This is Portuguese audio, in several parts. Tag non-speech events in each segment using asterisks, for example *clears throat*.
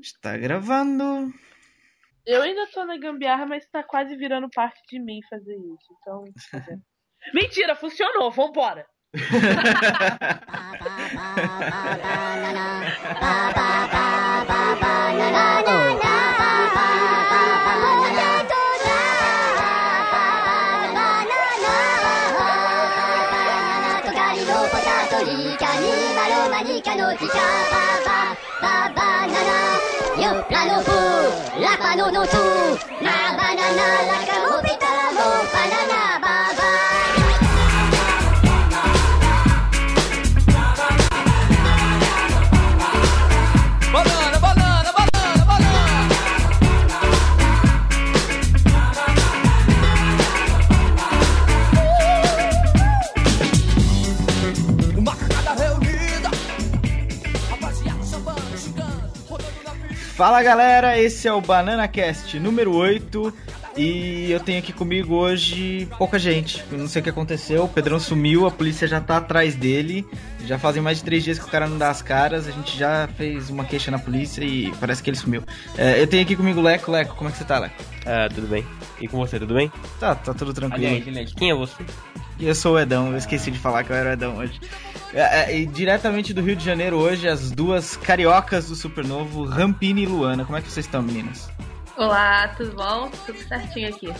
Está gravando. Eu ainda tô na gambiarra, mas tá quase virando parte de mim fazer isso. Então. *laughs* Mentira, funcionou, vambora! *laughs* plano, plano fu, la panono tu, ma banana la camopi Fala galera, esse é o Banana Cast número 8 e eu tenho aqui comigo hoje pouca gente. Eu não sei o que aconteceu, o Pedrão sumiu, a polícia já tá atrás dele. Já fazem mais de três dias que o cara não dá as caras, a gente já fez uma queixa na polícia e parece que ele sumiu. É, eu tenho aqui comigo o Leco. Leco, como é que você tá, Leco? Ah, tudo bem. E com você, tudo bem? Tá, tá tudo tranquilo. Aliás, aliás, quem é você? Eu sou o Edão, eu esqueci de falar que eu era o Edão hoje. É, é, diretamente do Rio de Janeiro hoje, as duas cariocas do Supernovo, Rampini e Luana. Como é que vocês estão, meninas? Olá, tudo bom? Tudo certinho aqui.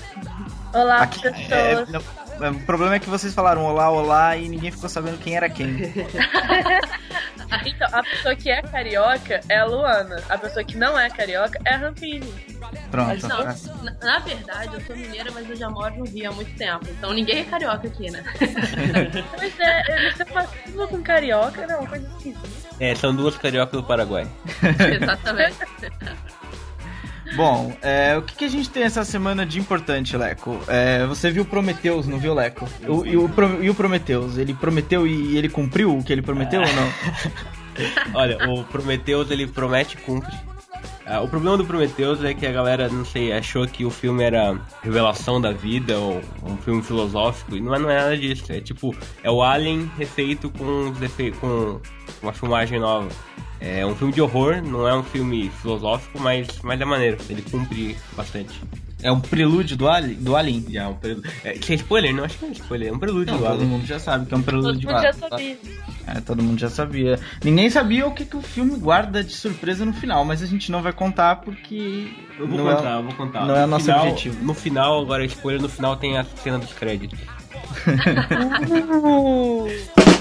Olá, Aqui- é, pessoas. não, é, o problema é que vocês falaram olá, olá e ninguém ficou sabendo quem era quem. *laughs* Então, a pessoa que é carioca é a Luana. A pessoa que não é carioca é a Rampini. Pronto. Não, tá. na, na verdade, eu sou mineira, mas eu já moro no Rio há muito tempo. Então ninguém é carioca aqui, né? *laughs* Mas é, você fascina com carioca, não, coisa esquisita. É, são duas cariocas do Paraguai. Exatamente. *laughs* Bom, é, o que, que a gente tem essa semana de importante, Leco? É, você viu Prometheus, não viu, Leco? O, e, o, e o Prometheus? Ele prometeu e ele cumpriu o que ele prometeu ou não? *laughs* Olha, o Prometheus, ele promete e cumpre. Ah, o problema do Prometheus é que a galera, não sei, achou que o filme era revelação da vida ou um filme filosófico, e não é, não é nada disso. É tipo, é o Alien refeito com, com uma filmagem nova. É um filme de horror, não é um filme filosófico, mas, mas é maneiro, ele cumpre bastante. É um prelúdio do Alien? Do Alien. Já, é um prelúdio. É, isso é spoiler? Não, acho que não é spoiler, é um prelúdio Não, do todo Alien. mundo já sabe que é um Todo prelúdio mundo do já Alien. sabia. É, todo mundo já sabia. Ninguém sabia o que, que o filme guarda de surpresa no final, mas a gente não vai contar porque. Eu vou não é- contar, eu vou contar. não é No o nosso final- objetivo. No final, agora spoiler, no final tem a cena dos créditos. *laughs*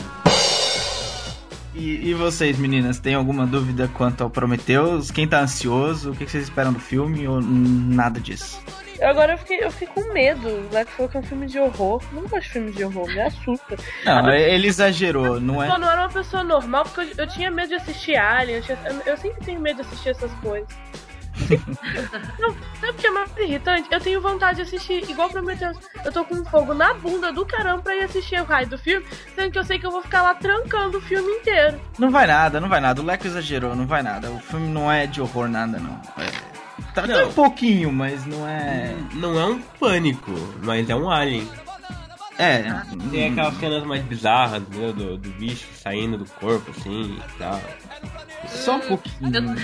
E, e vocês, meninas, têm alguma dúvida quanto ao Prometheus? Quem tá ansioso? O que vocês esperam do filme ou nada disso? Agora eu fiquei, eu fiquei com medo. Falou que é um filme de horror. Eu não gosto de filme de horror, me assusta. Não, ele exagerou, não é? Eu não era uma pessoa normal, porque eu, eu tinha medo de assistir Alien. Eu, tinha- eu- eu sempre tenho medo de assistir essas coisas. Não, sabe o que é mais irritante? Eu tenho vontade de assistir, igual Prometheus. Eu tô com um fogo na bunda do caramba pra ir assistir o raio do filme, sendo que eu sei que eu vou ficar lá trancando o filme inteiro. Não vai nada, não vai nada. O Leco exagerou, não vai nada. O filme não é de horror, nada, não. É... Tá, tá Não. um pouquinho, mas não é. Não é um pânico, mas é um alien. É. Tem aquelas cenas mais bizarras, entendeu? Do, do bicho saindo do corpo, assim, e tal. Só um pouquinho. *laughs*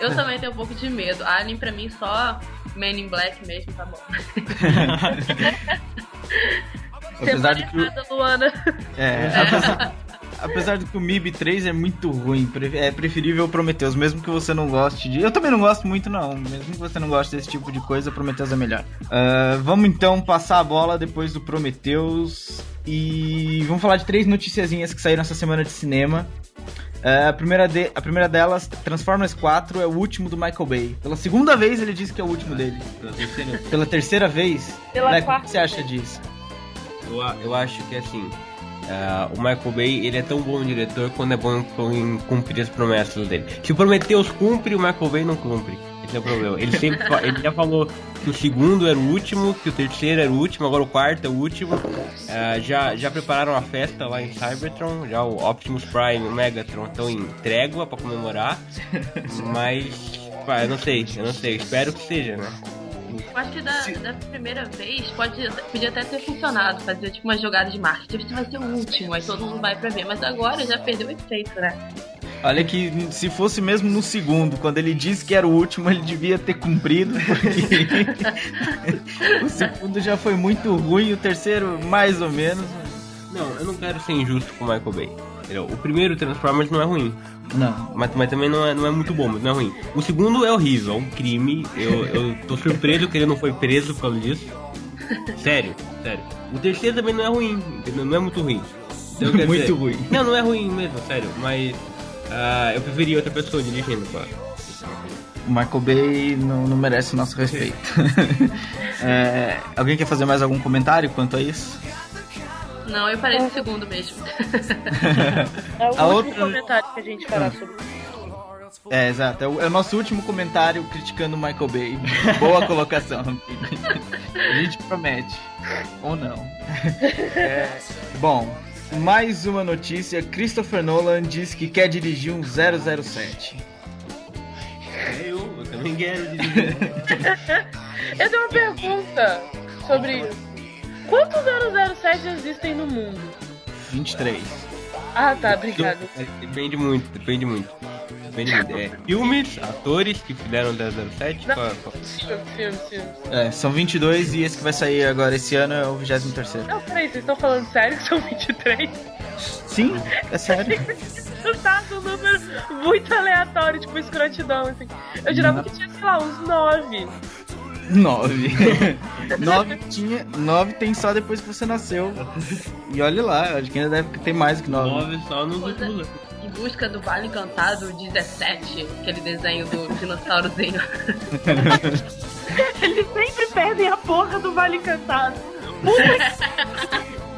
Eu também tenho um pouco de medo. Alien pra mim só Man in Black mesmo, tá bom. *laughs* Apesar de que o- Luana. É, apesar, *laughs* apesar de que o MIB 3 é muito ruim, é preferível o Prometheus, mesmo que você não goste de. Eu também não gosto muito, não. Mesmo que você não goste desse tipo de coisa, Prometheus é melhor. Ah, vamos então passar a bola depois do Prometheus e vamos falar de três noticiazinhas que saíram essa semana de cinema. Ah, a, primeira de- a primeira delas, Transformers 4, é o último do Michael Bay. Pela segunda vez ele disse que é o último dele. Pela terceira Pela terceira vez. Pela o quarta que você acha disso? Eu, eu acho que assim, ah, o Michael Bay ele é tão bom diretor quando é bom em cumprir as promessas dele. Se o Prometheus cumpre, o Michael Bay não cumpre. Esse é o problema. Ele sempre ele já falou que o segundo era o último, que o terceiro era o último, agora o quarto é o último. Ah, já, já prepararam a festa lá em Cybertron, já o Optimus Prime e o Megatron estão em trégua pra comemorar. *laughs* Mas, pá, eu não sei, eu não sei, espero que seja, né? Eu acho que da, da primeira vez pode, podia até ter funcionado, fazer tipo uma jogada de marketing. Esse vai ser o último, aí todo mundo vai pra ver. Mas agora já perdeu o efeito, né? Olha que se fosse mesmo no segundo, quando ele disse que era o último, ele devia ter cumprido, porque *laughs* o segundo já foi muito ruim, o terceiro mais ou menos. Não, eu não quero ser injusto com o Michael Bay. O primeiro Transformers não é ruim. Não. Mas, mas também não é, não é muito bom, mas não é ruim. O segundo é horrível, é um crime. Eu, eu tô surpreso que ele não foi preso por causa disso. Sério, sério. O terceiro também não é ruim, entendeu? Não é muito ruim. Então, *laughs* Muito dizer- ruim. Não, não é ruim mesmo, sério. Mas ah, eu preferia outra pessoa dirigindo, claro. O Michael Bay não, não merece o nosso respeito. *laughs* É, alguém quer fazer mais algum comentário quanto a isso? Não, eu parei no segundo mesmo. *laughs* É o A último outra- comentário que a gente fará sobre É, exato. É o, é o nosso último comentário criticando o Michael Bay. Boa colocação. *laughs* A gente promete. Ou não. É, bom, mais uma notícia. Christopher Nolan diz que quer dirigir um 007. Eu, eu também quero dirigir. *laughs* Eu tenho uma pergunta sobre isso. Quantos 007 existem no mundo? 23. Ah, tá, obrigado. Depende muito, depende muito. *laughs* Depende. É, filmes, atores que fizeram 007. Não. qual- qual- Filmes, filmes, filmes. É, são 22 e esse que vai sair agora esse ano é o 23. Não, peraí, vocês estão falando sério que são 23? Sim, é sério. *laughs* Tá um número muito aleatório, tipo escrotidão, assim. Eu jurava que tinha, sei lá, uns 9. 9. 9 tinha. 9 tem só depois que você nasceu. E olha lá, acho que ainda deve ter mais que 9. Nove só nos últimos anos. Em busca do Vale Encantado 17, aquele desenho do dinossaurozinho. *laughs* Eles sempre perdem a porra do Vale Encantado.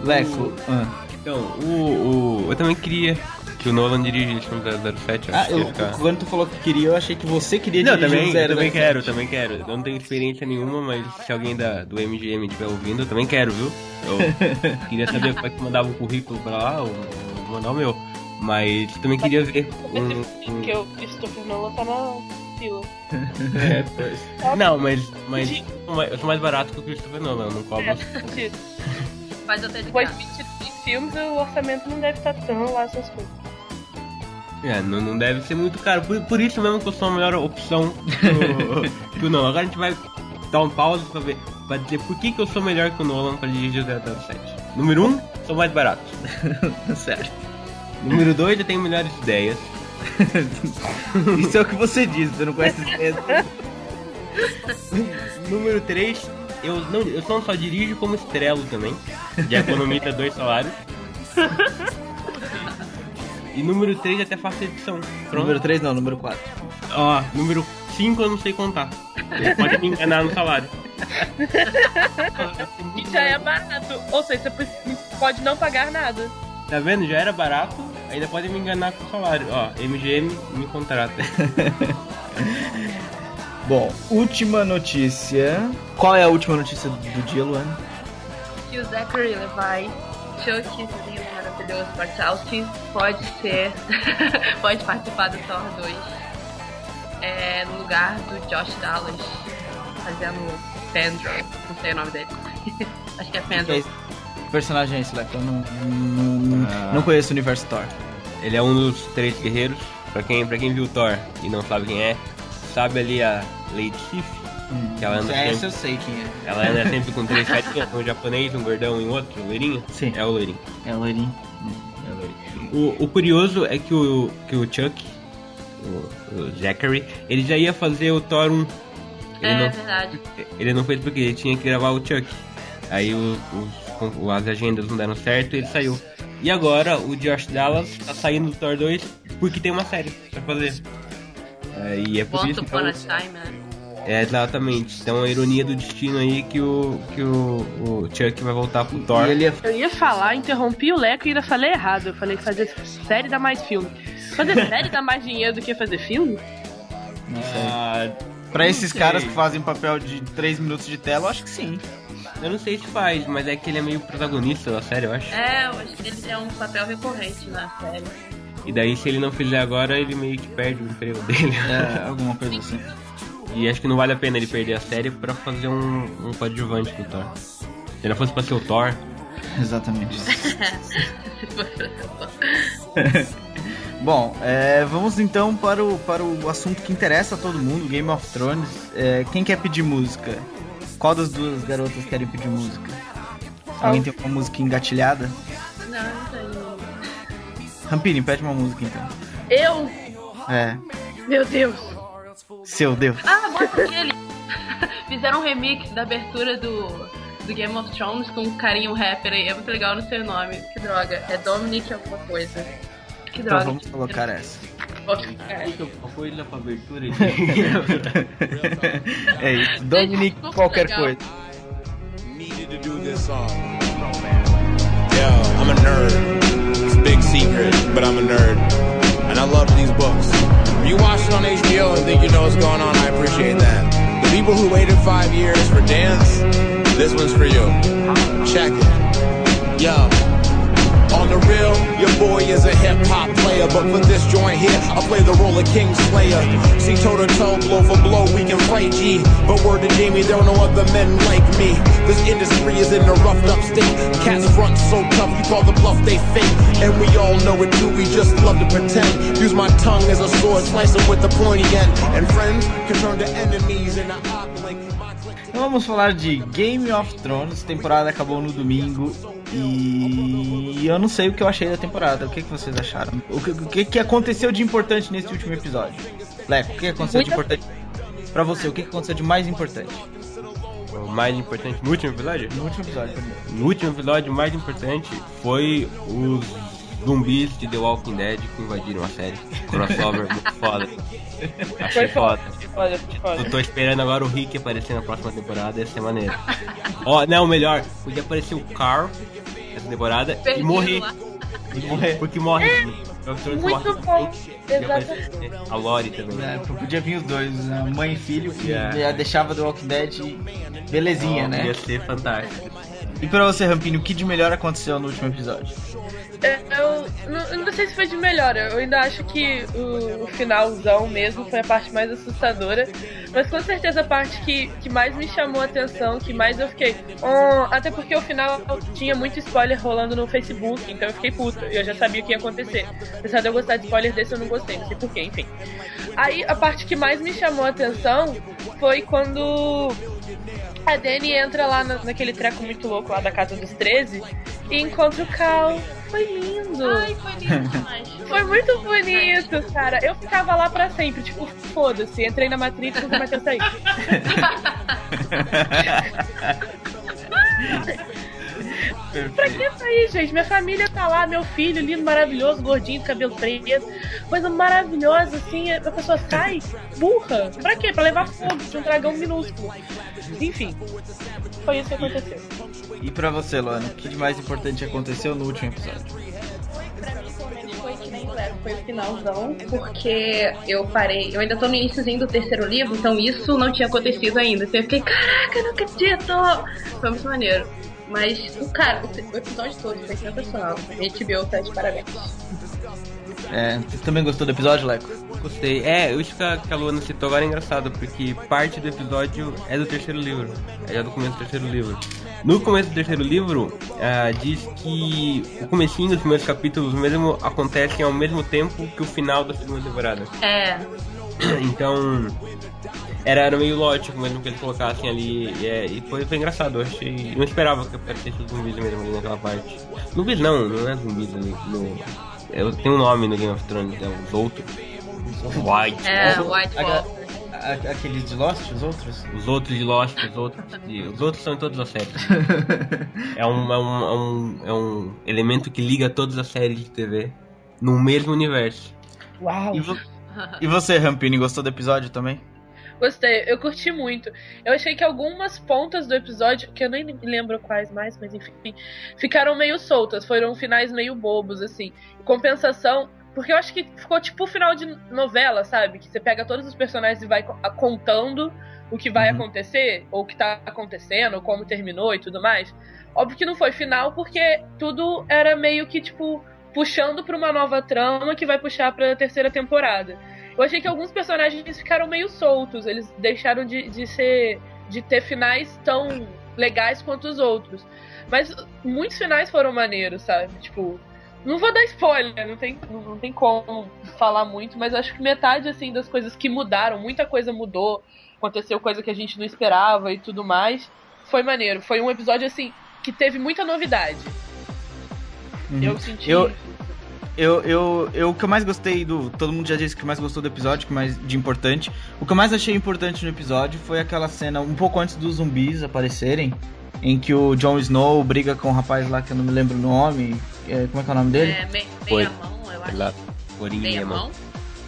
Leco. ah. Então, o, o, eu também queria que o Nolan dirigisse um 007. Eu Ah, acho que ia eu, ficar... quando tu falou que queria, eu achei que você queria Não, dirigir também, eu também 007. quero, também quero. Eu não tenho experiência nenhuma, mas se alguém da, do MGM estiver ouvindo, eu também quero, viu? Eu *laughs* queria saber como é que mandava o currículo pra lá, ou mandar o meu. Mas também queria ver um. um- Que o Christopher Nolan tá na fila. *laughs* É, pois. Não, mas, mas eu sou mais- barato que o Christopher Nolan, eu não cobro. Faz até de Depois de 23 filmes, o orçamento não deve estar tão lá essas coisas. É, não, não deve ser muito caro. Por, por isso mesmo que eu sou a melhor opção que o- que o Nolan. Agora a gente vai dar um pause pra ver, pra dizer por que, que eu sou melhor que o Nolan pra dirigir o 007. Número 1, um, sou mais barato. *laughs* certo. Número 2, eu tenho melhores ideias. *laughs* Isso é o que você diz, você não conhece as ideias. Número 3, eu não, eu não só dirijo como estrelo também. De economiza dois salários. E número 3 até faço edição. Pronto. Número 3 não, número 4. Ó, número 5 eu não sei contar. Você pode me enganar no salário. E *laughs* já é barato. Ou seja, você pode não pagar nada. Tá vendo? Já era barato, ainda pode me enganar com o salário. Ó, MGM me contrata. *laughs* Bom, última notícia. Qual é a última notícia do dia, Luana? Que o Zachary Levi, Chuck, esse lindo, maravilhoso Bartowski, pode ser. *laughs* pode participar do Thor 2. É, no lugar do Josh Dallas, fazendo Fandro. Não sei o nome dele. *laughs* Acho que é é Fandro. esse personagem é esse, Leco? Eu não, não, não, Ah. não conheço o universo Thor. Ele é um dos três guerreiros. Pra quem, pra quem viu Thor e não sabe quem é, sabe ali a Lady Sif, que ela anda Essa sempre. eu sei quem é. Ela anda *laughs* sempre com três carinhas, um japonês, um gordão e um outro, um loirinho. Sim. É o loirinho. É o Loirinho. É o loirinho. O, o curioso é que o, que o Chuck, o, o Zachary, ele já ia fazer o Thor 1. Ele É não, verdade. Ele não fez porque ele tinha que gravar o Chuck. Aí o, os- as agendas não deram certo e ele saiu. E agora o Josh Dallas tá saindo do Thor 2 porque tem uma série pra fazer. É, e é por Once isso a eu, Time, né? é exatamente. Então a ironia do destino aí que o que o, o Chuck vai voltar pro Thor. E ele é Eu ia falar, interrompi o Leco e ainda falei errado. Eu falei que fazer série dá mais filme. Fazer *laughs* série dá mais dinheiro do que fazer filme? Ah, Pra esses sei. caras que fazem papel de 3 minutos de tela, eu acho que sim. Eu não sei se faz, mas é que ele é meio protagonista da série, eu acho. É, eu acho que ele é um papel recorrente na série. E daí se ele não fizer agora, ele meio que perde o emprego *laughs* dele. É, alguma coisa assim. E acho que não vale a pena ele perder a série pra fazer um, um coadjuvante do Thor. Se ele fosse pra ser o Thor, *laughs* Exatamente. *laughs* Bom, é, vamos então para o, para o assunto que interessa a todo mundo, Game of Thrones. É, quem quer pedir música? Qual das duas garotas querem pedir música? Alguém tem uma música engatilhada? Não, não tenho. Rampini, pede uma música então. Eu? É, Meu Deus. seu Deus. Ah, bota aquele. *laughs* Fizeram um remix da abertura do, do Game of Thrones com um carinho rapper aí. É muito legal, não sei o nome. Que droga. É Dominic alguma coisa. Que Então droga. vamos colocar essa. É. Qual foi a abertura é isso. Dominic, qualquer coisa. needed to do this song. Yeah, I'm a nerd. It's a big secret, but I'm a nerd. And I love these books. If you watch it on HBO and think you know what's going on, I appreciate that. The people who waited five years for dance, this one's for you. Check it. Yo. On the real, your boy is a hip hop player, but for this joint here, I play the role of King Slayer. See toe to toe, blow for blow, we can fight G. But word to Jamie, there are no other men like me. This industry is in a roughed up state. Cats front so tough, you call the bluff they fake. And we all know it too, we just love to pretend. Use my tongue as a sword, slice them with the pointy end. And friends can turn to enemies in an eye blink. Então vamos falar de Game of Thrones. A temporada acabou no domingo e eu não sei o que eu achei da temporada. O que, que vocês acharam? O que, o que, que aconteceu de importante nesse último episódio? Leco, o que aconteceu de importante pra você? O que que aconteceu de mais importante O mais importante no último episódio? no último episódio? primeiro? No último episódio, o mais importante foi os zumbis de The Walking Dead que invadiram a série. Crossover muito foda. *laughs* Achei foda. Olha, olha. Eu tô esperando agora o Rick aparecer na próxima temporada, ia ser maneiro. Ó, não, melhor, podia aparecer o Carl nessa temporada e Perdido morrer. lá. E morrer. Porque morre. Tô- Muito morre. bom. Podia Exatamente. aparecer A Lori também. É, podia vir os dois, né? mãe e filho, que Yeah. já deixava do Walking Dead belezinha, Ó, né? Ia ser fantástico. E pra você, Rampini, o que de melhor aconteceu no último episódio? É, Eu não, não sei se foi de melhor, eu ainda acho que o, o finalzão mesmo foi a parte mais assustadora. Mas com certeza a parte que, que mais me chamou a atenção, que mais eu fiquei. "Oh", até porque o final tinha muito spoiler rolando no Facebook, então eu fiquei puta. Eu já sabia o que ia acontecer. Apesar de eu gostar de spoiler desse, eu não gostei, não sei porquê, enfim. Aí a parte que mais me chamou a atenção foi quando a Dani entra lá na- naquele treco muito louco lá da Casa dos 13 e encontra o Cal. Foi lindo. Ai, foi lindo demais. *laughs* Foi muito bonito, cara. Eu ficava lá pra sempre, tipo, foda-se. Entrei na Matrix e nunca mais sair. *laughs* *laughs* Pra que sair, gente? Minha família tá lá, meu filho, lindo, maravilhoso, gordinho, cabelo preto. Coisa maravilhosa, assim. A pessoa sai burra. Pra quê? Pra levar fogo de um dragão minúsculo. Enfim, foi isso que aconteceu. E pra você, Luana, o que de mais importante aconteceu no último episódio? Pra mim, pelo menos, foi que nem o Léo, foi o finalzão, porque eu parei, eu ainda tô no iníciozinho do terceiro livro, então isso não tinha acontecido ainda. Então eu fiquei, caraca, não acredito! Foi muito maneiro. Mas, o cara, o episódio todo foi sensacional. A HBO tá de parabéns. É, você também gostou do episódio, Leco? Gostei. É, isso que a, que a Luana citou agora é engraçado, porque parte do episódio é do terceiro livro. É já do começo do terceiro livro. No começo do terceiro livro, ah, diz que o comecinho dos primeiros capítulos mesmo acontecem ao mesmo tempo que o final da segunda temporada. É, *clears throat* Então, era, era meio lógico mesmo que eles colocassem ali. E, é, e foi, foi engraçado, eu achei. Eu não esperava que aparecesse os zumbis mesmo ali naquela parte. Zumbis não, não é zumbis ali. No, eu tenho um nome no Game of Thrones, é os outros. White. é, White Walker. Aqueles de Lost, os outros? Os outros de Lost, os outros. de- os outros são em todas as séries. *laughs* É um, é, um, é, um, é um elemento que liga todas as séries de TV no mesmo universo. Uau! E, e você, Rampini, gostou do episódio também? Gostei, eu curti muito. Eu achei que algumas pontas do episódio, que eu nem me lembro quais mais, mas enfim, ficaram meio soltas, foram finais meio bobos, assim. Compensação, porque eu acho que ficou tipo o final de novela, sabe? Que você pega todos os personagens e vai contando o que vai Uhum. acontecer, ou o que tá acontecendo, ou como terminou e tudo mais. Óbvio que não foi final, porque tudo era meio que, tipo, puxando pra uma nova trama que vai puxar pra terceira temporada. Eu achei que alguns personagens ficaram meio soltos, eles deixaram de, de ser. de ter finais tão legais quanto os outros. Mas muitos finais foram maneiros, sabe? Tipo, Não vou dar spoiler, não tem, não, tem como falar muito, mas acho que metade assim das coisas que mudaram, muita coisa mudou, aconteceu coisa que a gente não esperava e tudo mais. Foi maneiro. Foi um episódio assim que teve muita novidade. Uhum. Eu senti. Eu- Eu, eu, eu, o que eu mais gostei do. Todo mundo já disse que mais gostou do episódio, que mais de importante. O que eu mais achei importante no episódio foi aquela cena um pouco antes dos zumbis aparecerem. Em que o Jon Snow briga com o rapaz lá que eu não me lembro o nome. é, como é que é o nome dele? É, me- meia mão, eu acho. Lá, Corinha, Meia mano. mão?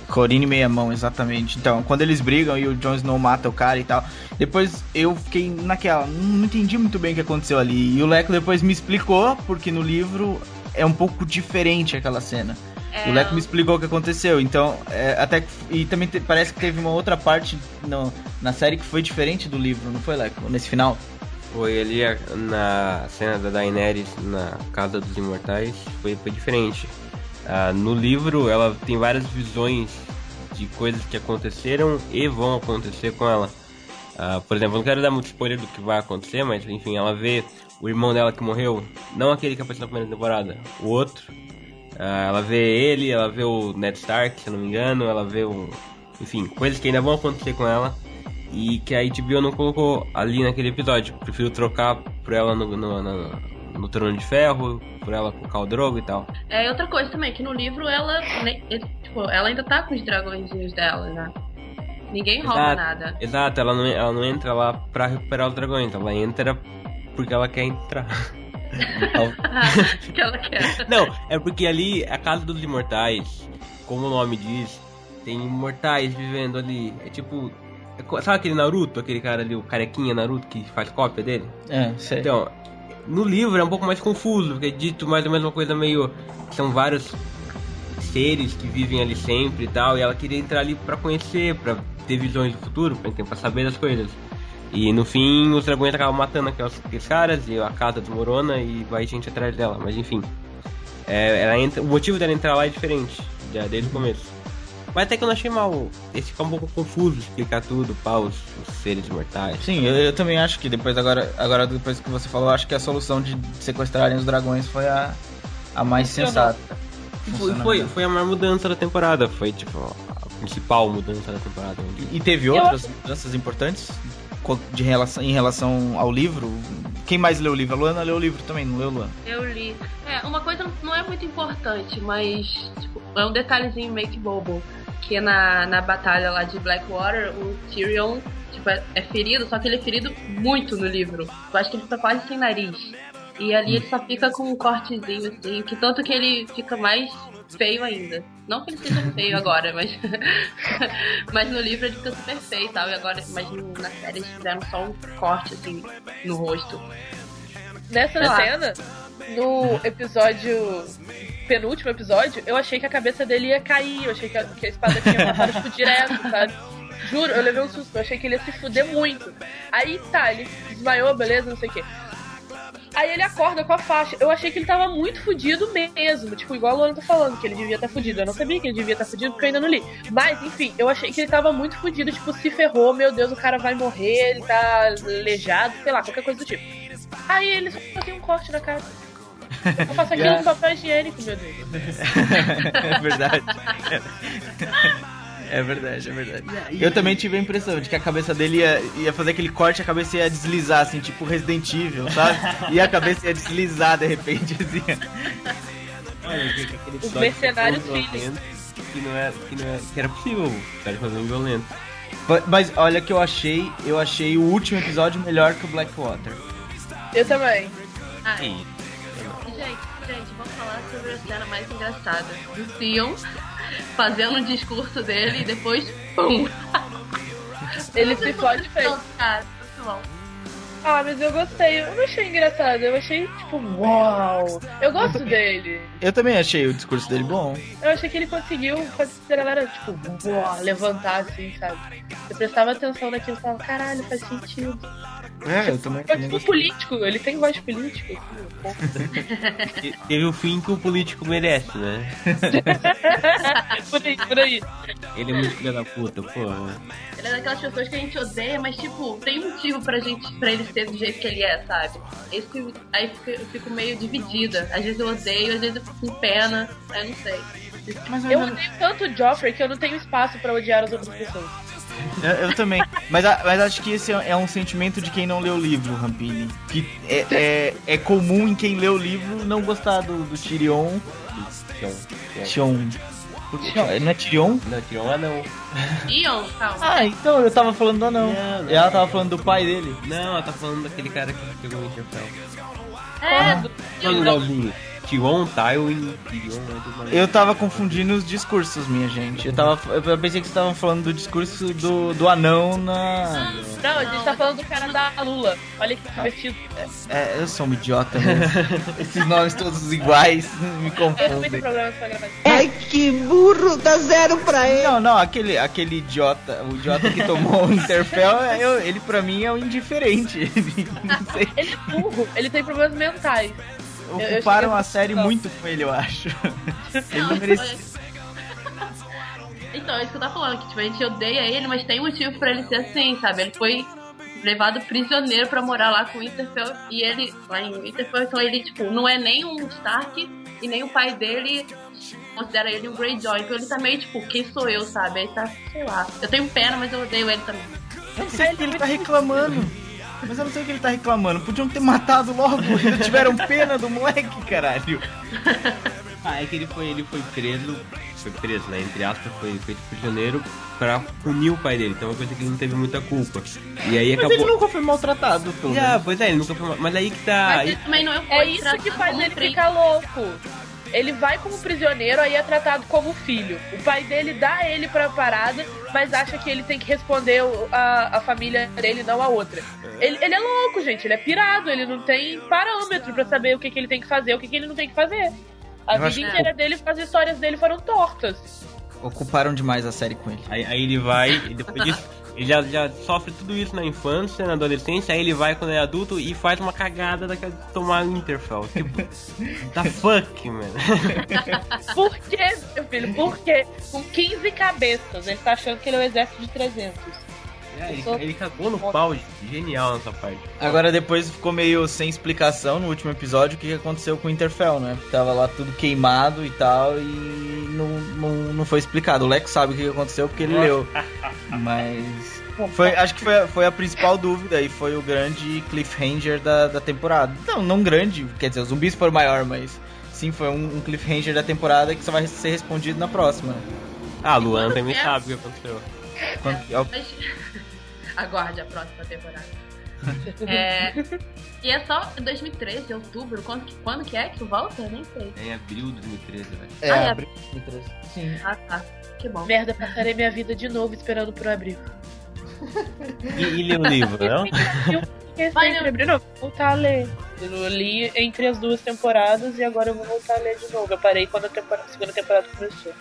Corine Meia Mão, exatamente. Então, quando eles brigam e o Jon Snow mata o cara e tal, depois eu fiquei naquela, não entendi muito bem o que aconteceu ali. E o Leco depois me explicou, porque no livro é um pouco diferente aquela cena. É, o Leco me explicou o que aconteceu. Então, é, até que, e também te- parece que teve uma outra parte no- na série que foi diferente do livro, não foi, Leco? Nesse final? Foi ali a- na cena da Daenerys na Casa dos Imortais, foi, foi diferente. Ah, no livro, ela tem várias visões de coisas que aconteceram e vão acontecer com ela. Ah, por exemplo, eu não quero dar muito spoiler do que vai acontecer, mas enfim, ela vê o irmão dela que morreu, não aquele que apareceu na primeira temporada, o outro. Ah, ela vê ele, ela vê o Ned Stark, se eu não me engano, ela vê o. Enfim, coisas que ainda vão acontecer com ela e que a HBO não colocou ali naquele episódio. Prefiro trocar por ela no, no, no, no Trono de Ferro, por ela com o Drogo e tal. É outra coisa também, que no livro ela, tipo, ela ainda tá com os dragõezinhos dela, né? Ninguém rouba Exato. nada. Exato, ela não, ela não entra lá pra recuperar os dragões, ela entra porque ela quer entrar. *laughs* *laughs* que ela quer. Não, é porque ali a Casa dos Imortais, como o nome diz, tem imortais vivendo ali. É tipo. é Sabe aquele Naruto, aquele cara ali, o carequinha Naruto que faz cópia dele? É, sei. Então, no livro é um pouco mais confuso, porque é dito mais ou menos uma coisa meio. São vários seres que vivem ali sempre e tal, e ela queria entrar ali pra conhecer, pra ter visões do futuro, pra, pra saber das coisas. E no fim, os dragões acabam matando aqueles, aqueles caras, e a casa desmorona e vai gente atrás dela, mas enfim. É, ela entra, o motivo dela entrar lá é diferente, já desde o começo. Mas até que eu não achei mal, esse fica um pouco confuso explicar tudo, pá, os, os seres mortais. Sim, eu, eu também acho que depois agora, agora depois que você falou, acho que a solução de sequestrarem os dragões foi a, a mais sensata. Foi, foi, foi a maior mudança da temporada, foi tipo a principal mudança da temporada. E teve outras mudanças importantes de relação, em relação ao livro? Quem mais leu o livro? A Luana leu o livro também, não leu, Luana? Eu li. É, uma coisa não é muito importante, mas tipo, é um detalhezinho meio que bobo. Que na, na batalha lá de Blackwater, o Tyrion tipo, é, é ferido, só que ele é ferido muito no livro. Eu acho que ele fica quase sem nariz. E ali ele só fica com um cortezinho, assim, que tanto que ele fica mais feio ainda. Não que ele seja feio agora, mas. *laughs* mas no livro ele fica super feio e tal. E agora, mas na série eles fizeram só um corte, assim, no rosto. Nessa Sei lá. cena, no episódio. Penúltimo episódio, eu achei que a cabeça dele ia cair. Eu achei que a, que a espada tinha matado, tipo, direto, *laughs* sabe? Juro, eu levei um susto. Eu achei que ele ia se fuder muito. Aí tá, ele desmaiou, beleza, não sei o quê. Aí ele acorda com a faixa. Eu achei que ele tava muito fudido mesmo. Tipo, igual a Luana tá falando, que ele devia estar fudido. Eu não sabia que ele devia estar fudido porque eu ainda não li. Mas, enfim, eu achei que ele tava muito fudido. Tipo, se ferrou, meu Deus, o cara vai morrer, ele tá aleijado, sei lá, qualquer coisa do tipo. Aí ele só tem um corte na cara. Eu faço aquilo *laughs* Yeah. com papel higiênico, meu Deus. *laughs* é verdade. *laughs* É verdade, é verdade. Eu também tive a impressão de que a cabeça dele ia, ia fazer aquele corte e a cabeça ia deslizar, assim, tipo Resident Evil, sabe? E a cabeça ia deslizar de repente, assim. Olha, que aquele Os episódio mercenários foi tão violento Que não era, que não era, que era possível o cara fazer um violento. Mas olha que eu achei, eu achei o último episódio melhor que o Blackwater. Eu também. Ah, E Gente, gente, vamos falar sobre a cena mais engraçada. Do Theon fazendo o discurso dele e depois, pum! Ele se fode feio. Cara, muito bom. Ah, mas eu gostei. Eu não achei engraçado. Eu achei, tipo, uau. Eu gosto dele. Eu também achei o discurso dele bom. Eu achei que ele conseguiu fazer a galera, tipo, uau, levantar assim, sabe? Eu prestava atenção naquilo e falava, caralho, faz sentido. É, eu também, É também tipo político, ele tem voz político. Te- *laughs* Teve o fim que o político merece, né? *laughs* por aí, por aí. Ele é muito filho da puta, pô. Ele é daquelas pessoas que a gente odeia, mas tipo, tem motivo pra gente, pra ele ser do jeito que ele é, sabe? Esse, aí eu fico meio dividida. Às vezes eu odeio, às vezes eu fico com pena, aí eu não sei. Mas eu, odeio tanto o Joffrey que eu não tenho espaço pra odiar as outras pessoas. eu, eu também. Mas, mas acho que esse é é um sentimento de quem não lê o livro, Rampini. Que é, é, é comum em quem lê o livro não gostar do, do Tyrion. Tion. Tyrion, Não é Tyrion? Não, tirou um anão. Ion, calma. Ah, então eu tava falando do anão. Não, não. E ela tava falando do pai dele. Não, ela tá falando daquele cara que pegou o Winterfell. É, do, Qual é o nomezinho? Tion, Tywin. Eu tava confundindo os discursos, minha gente. Eu, tava, eu pensei que vocês estavam falando do discurso do, do anão na. Não, a gente tá falando do cara da Lula. Olha que divertido. É, eu sou um idiota mesmo. Esses nomes todos iguais me Eu também tenho confundem. problemas pra gravar isso. Ai, que burro, dá zero pra ele. Não, não, aquele, aquele idiota, o idiota que tomou o Interfell, é, eu- ele pra mim é o indiferente. Ele, *laughs* não sei, Ele é burro, ele tem problemas mentais. Eu ocuparam cheguei a- a série muito com ele, eu acho. Ele não merecia. Então, é isso que eu tava falando, que tipo, a gente odeia ele, mas tem motivo pra ele ser assim, sabe? Ele foi levado prisioneiro pra morar lá com o Winterfell e ele, lá em Winterfell, então ele, tipo, não é nem um Stark e nem o pai dele considera ele um Greyjoy, então ele tá meio, tipo, quem sou eu, sabe? Aí tá, sei lá. Eu tenho pena, mas eu odeio ele também. Eu não sei ele tá reclamando. Mas eu não sei o que ele tá reclamando. Podiam ter matado logo. Ainda tiveram pena do moleque, caralho. Ah, é que ele foi, ele foi preso, foi preso, né? Entre aspas, foi feito prisioneiro pra punir o pai dele. Então é uma coisa que ele não teve muita culpa. E aí Mas acabou. ele nunca foi maltratado, pelo Ah, menos. pois é, ele nunca foi. mal- Mas aí que tá. Mas aí- também não É foi isso que faz como ele ficar louco. Ele vai como prisioneiro, aí é tratado como filho. O pai dele dá ele pra parada, mas acha que ele tem que responder a, a família dele, não a outra. Ele, ele é louco, gente. Ele é pirado. Ele não tem parâmetro pra saber o que, que ele tem que fazer, o que, que ele não tem que fazer. A Eu vida acho que- inteira dele, as histórias dele foram tortas. Ocuparam demais a série com ele. Aí, aí ele vai, e depois disso, *laughs* ele já, já sofre tudo isso na infância, na adolescência, aí ele vai quando é adulto e faz uma cagada daquela de tomar Winterfell. Tipo, da *laughs* fuck, mano. *laughs* Por quê, meu filho? Por quê? Com 15 cabeças. Ele tá achando que ele é o exército de 300. É, ele, ele cagou no pau, genial nessa parte. Agora depois ficou meio sem explicação no último episódio o que aconteceu com o Interfell, né? Tava lá tudo queimado e tal e não, não, não foi explicado. O Lex sabe o que aconteceu porque ele leu. *laughs* Mas. Foi, acho que foi, a- foi a principal dúvida e foi o grande cliffhanger da, da temporada. Não, não grande, quer dizer, os zumbis foram maior, mas sim, foi um, um cliffhanger da temporada que só vai ser respondido na próxima. Ah, Luan também é? sabe o que aconteceu. Quando- é o- Mas... *laughs* Aguarde a próxima temporada. *laughs* É, e é só em 2013, outubro. Quando, que- quando que é que tu volta? Eu nem sei. É em abril de 2013, velho. É, Ah, é. abril de 2013. Sim. Ah, tá. Que bom. Merda, passarei minha vida de novo esperando por abril. E, e lê o livro, não? Eu Vai, abril, não, vou voltar a ler. Eu li entre as duas temporadas e agora eu vou voltar a ler de novo. Eu parei quando a, temporada, a segunda temporada começou.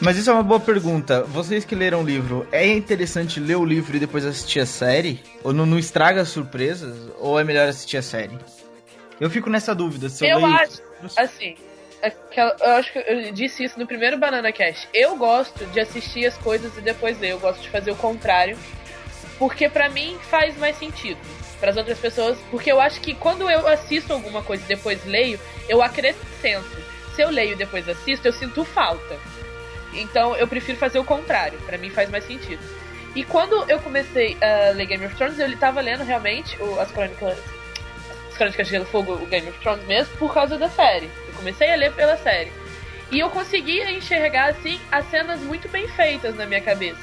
Mas isso é uma boa pergunta. Vocês que leram o livro, é interessante ler o livro e depois assistir a série? Ou não, não estraga as surpresas? Ou é melhor assistir a série? Eu fico nessa dúvida. Se eu, Eu leio... acho, assim, aquela- eu acho que eu disse isso no primeiro Banana Cast. Eu gosto de assistir as coisas e depois ler. Eu gosto de fazer o contrário. Porque pra mim faz mais sentido. Para as outras pessoas. Porque eu acho que quando eu assisto alguma coisa e depois leio, eu acrescento. Se eu leio e depois assisto, eu sinto falta. Então eu prefiro fazer o contrário. Pra mim faz mais sentido. E quando eu comecei a ler Game of Thrones, eu tava lendo realmente o- as crônicas as Crônicas de Gelo Fogo, o Game of Thrones mesmo, por causa da série. Eu comecei a ler pela série. E eu conseguia enxergar, assim, as cenas muito bem feitas na minha cabeça.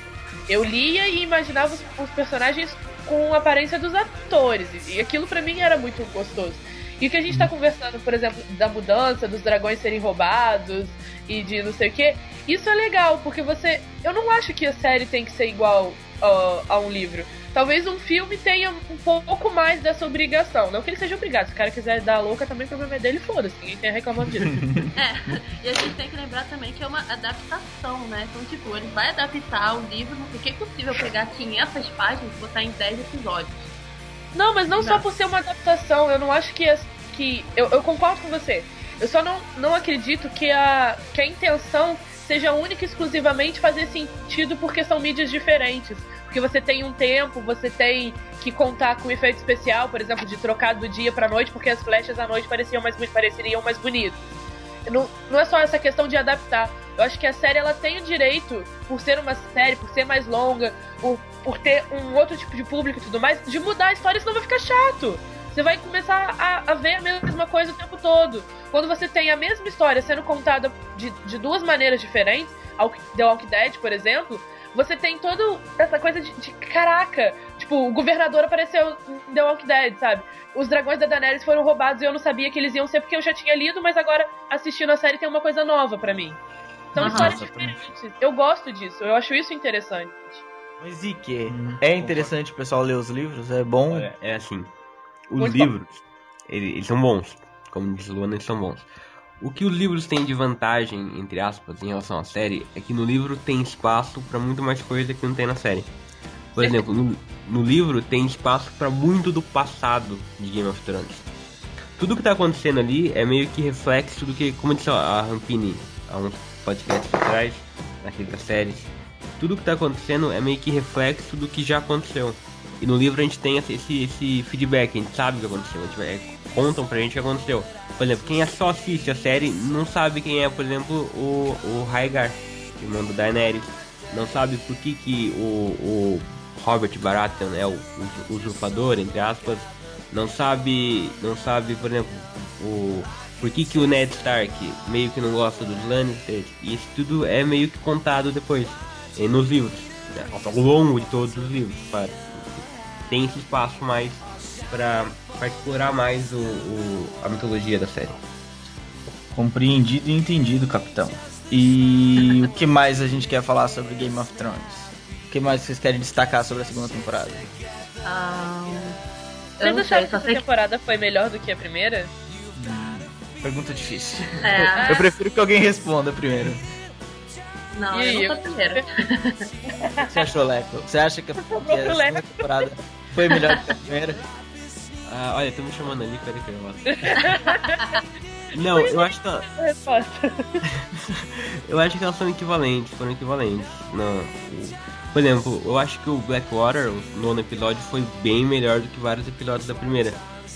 Eu lia e imaginava os, os personagens com a aparência dos atores. E, aquilo pra mim era muito gostoso. E o que a gente tá conversando, por exemplo, da mudança, dos dragões serem roubados e de não sei o que, isso é legal, porque você. Eu não acho que a série tem que ser igual ó, a um livro. Talvez um filme tenha um pouco mais dessa obrigação. Não que ele seja obrigado. Se o cara quiser dar a louca, também o problema é dele, foda-se. Ninguém tem reclamando disso. *laughs* É, e a gente tem que lembrar também que é uma adaptação, né? Então, tipo, ele vai adaptar o livro, porque é possível pegar 500 páginas e botar em 10 episódios. Não, mas não, só Não. por ser uma adaptação. Eu não acho que. Que eu, eu concordo com você. Eu só não, não acredito que a, que a intenção seja única e exclusivamente fazer sentido porque são mídias diferentes. Porque você tem um tempo, você tem que contar com efeito especial, por exemplo, de trocar do dia pra noite, porque as flechas à noite pareciam mais, pareceriam mais bonitas. Não, não é só essa questão de adaptar. Eu acho que a série ela tem o direito, por ser uma série, por ser mais longa, por, por ter um outro tipo de público e tudo mais, de mudar a história, senão vai ficar chato. Você vai começar a, a ver a mesma coisa o tempo todo. Quando você tem a mesma história sendo contada de, de duas maneiras diferentes, ao- The Walking Dead, por exemplo, você tem toda essa coisa de, de caraca, tipo, o governador apareceu em The Walking Dead, sabe? Os dragões da Daenerys foram roubados e eu não sabia que eles iam ser porque eu já tinha lido, mas agora assistindo a série tem uma coisa nova pra mim. São Aham. histórias diferentes. Eu gosto disso, eu acho isso interessante. Mas e que? Hum, É interessante o pessoal ler os livros? É bom? Olha, é assim. Os Muito livros, eles, eles são bons. Como diz Luana, eles são bons. O que os livros têm de vantagem, entre aspas, em relação à série, é que no livro tem espaço pra muito mais coisa que não tem na série. Por exemplo, no, no livro tem espaço pra muito do passado de Game of Thrones. Tudo que tá acontecendo ali é meio que reflexo do que, como disse a Rampini há uns podcasts atrás, naquele das séries, tudo que tá acontecendo é meio que reflexo do que já aconteceu. E no livro a gente tem esse, esse, feedback, a gente sabe o que aconteceu, a gente vai, contam pra gente o que aconteceu. Por exemplo, quem é só assiste a série não sabe quem é, por exemplo, o, o Rhaegar, irmão do Daenerys. Não sabe por que, que o, o Robert Baratheon é o, usurpador, entre aspas. Não sabe, não sabe, por exemplo, o por que, que o Ned Stark meio que não gosta dos Lannisters. E isso tudo é meio que contado depois, eh, nos livros, né, ao longo de todos os livros. Para, tem esse espaço mais para explorar mais o, o- a mitologia da série. Compreendido e entendido, capitão. E o que mais a gente quer falar sobre Game of Thrones? O que mais vocês querem destacar sobre a segunda temporada? Ah, eu Vocês não acharam sei, que essa temporada foi melhor do que a primeira? Pergunta difícil. É, *laughs* Eu prefiro que alguém responda primeiro. não, E eu não sou a primeira. O *laughs* que você achou, Leco? Você acha que a, que a segunda temporada foi melhor que a primeira? Ah, olha, estão me chamando ali, peraí que eu volto. *laughs* Não, eu acho que ela- *laughs* eu acho que elas são equivalentes, foram equivalentes. Não, por exemplo, eu acho que o Blackwater, o nono episódio, foi bem melhor do que vários episódios da primeira.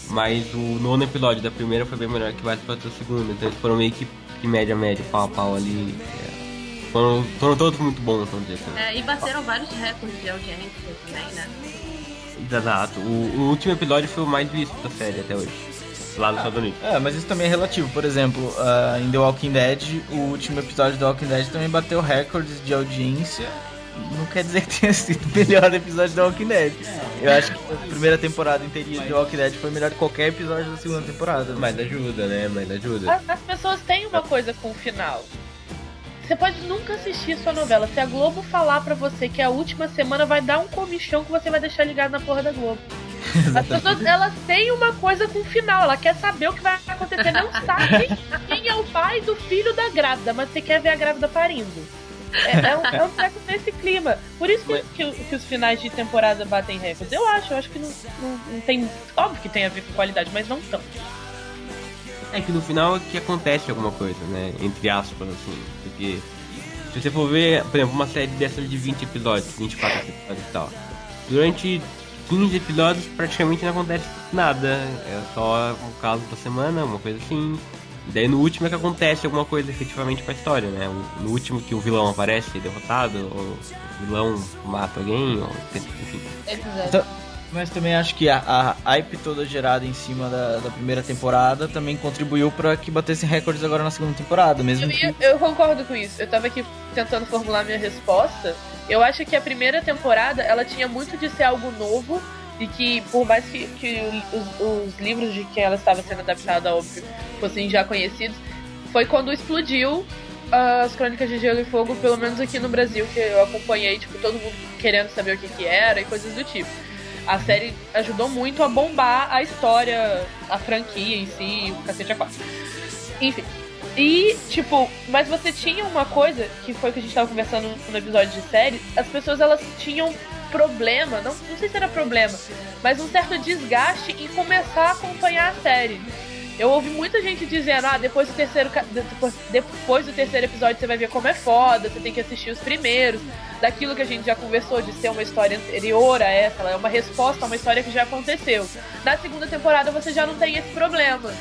Mas o nono episódio da primeira foi bem melhor que vários episódios da segunda. Então eles foram meio que, que média média, pau a pau ali. é. Foram, foram todos muito bons, vamos dizer assim. É, e bateram vários recordes de audiência também, né? Exato. O, o último episódio foi o mais visto da série até hoje. Lá nos Estados Unidos. É, mas isso também é relativo. Por exemplo, ah, em The Walking Dead, o último episódio de The Walking Dead também bateu recordes de audiência. Não quer dizer que tenha sido o melhor episódio de The Walking Dead. Eu acho que a primeira temporada inteirinha de The Walking Dead foi melhor que qualquer episódio da segunda temporada. Mas ajuda, né? Mas ajuda. As, as pessoas têm uma coisa com o final. Você pode nunca assistir sua novela. Se a Globo falar pra você que a última semana vai dar um comichão que você vai deixar ligado na porra da Globo. *laughs* As pessoas, elas têm uma coisa com o final. Ela quer saber o que vai acontecer. Não sabe quem é o pai do filho da grávida, mas você quer ver a grávida parindo. É, é um, é um treco nesse clima. Por isso que, que, que os finais de temporada batem recordes. Eu acho, eu acho que não, não, não tem. Óbvio que tem a ver com qualidade, mas não tão. É que no final é que acontece alguma coisa, né? Entre aspas, assim. Porque se você for ver, por exemplo, uma série dessas de 20 episódios, 24 episódios e tal. Durante 15 episódios praticamente não acontece nada. É só um caso da semana, uma coisa assim. E daí no último é que acontece alguma coisa efetivamente com a história, né? No último que o vilão aparece derrotado, ou o vilão mata alguém, ou enfim. Então, mas também acho que a, a hype toda gerada em cima da, da primeira temporada também contribuiu pra que batessem recordes agora na segunda temporada, mesmo Eu, que... eu concordo com isso. Eu tava aqui tentando formular minha resposta. Eu acho que a primeira temporada ela tinha muito de ser algo novo e que, por mais que, que os, os livros de que ela estava sendo adaptada, óbvio, fossem já conhecidos, foi quando explodiu as Crônicas de Gelo e Fogo, pelo menos aqui no Brasil, que eu acompanhei, tipo, todo mundo querendo saber o que, que era e coisas do tipo. A série ajudou muito a bombar a história, a franquia em si, o cacete a quatro. Enfim. E, tipo, mas você tinha uma coisa, que foi o que a gente tava conversando no episódio de série, as pessoas elas tinham problema, não, não sei se era problema, mas um certo desgaste em começar a acompanhar a série. Eu ouvi muita gente dizendo, ah, depois do terceiro ca- depois, do terceiro episódio você vai ver como é foda, você tem que assistir os primeiros, daquilo que a gente já conversou de ser uma história anterior a essa, ela é uma resposta a uma história que já aconteceu. Na segunda temporada você já não tem esse problema.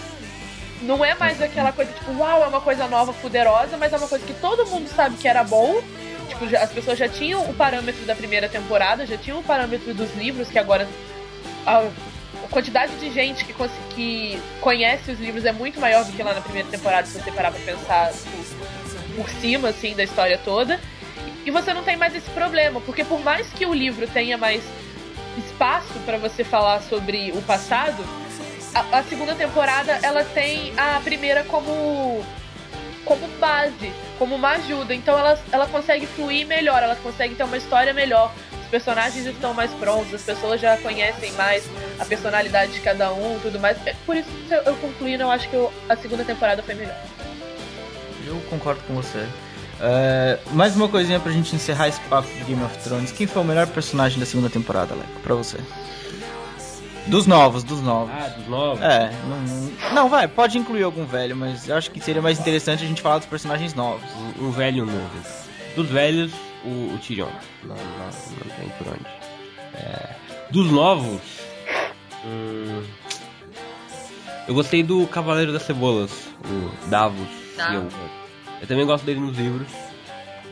Não é mais aquela coisa tipo, uau, é uma coisa nova, poderosa, mas é uma coisa que todo mundo sabe que era bom. Tipo, já- as pessoas já tinham o parâmetro da primeira temporada, já tinham o parâmetro dos livros, que agora a, quantidade de gente que, que conhece os livros é muito maior do que lá na primeira temporada, se você parar pra pensar por, por cima, assim, da história toda. E você não tem mais esse problema, porque por mais que o livro tenha mais espaço pra você falar sobre o passado, a, a segunda temporada ela tem a primeira como como base, como uma ajuda. Então ela, ela consegue fluir melhor, ela consegue ter uma história melhor. Os personagens estão mais prontos, as pessoas já conhecem mais a personalidade de cada um, tudo mais. É Por isso que eu, concluindo, eu acho que eu- a segunda temporada foi melhor. Eu concordo com você. É, mais uma coisinha pra gente encerrar esse papo de Game of Thrones. Quem foi o melhor personagem da segunda temporada, Leco? Pra você. Dos novos, dos novos. Ah, dos novos. É, não, não- vai, pode incluir algum velho, mas eu acho que seria mais interessante a gente falar dos personagens novos. Um, um velho novo. Dos velhos, o, o Tyrion. Não, não, não tem por onde. É, dos novos, hum, eu gostei do Cavaleiro das Cebolas, o Davos. Davos. Eu, eu também gosto dele nos livros.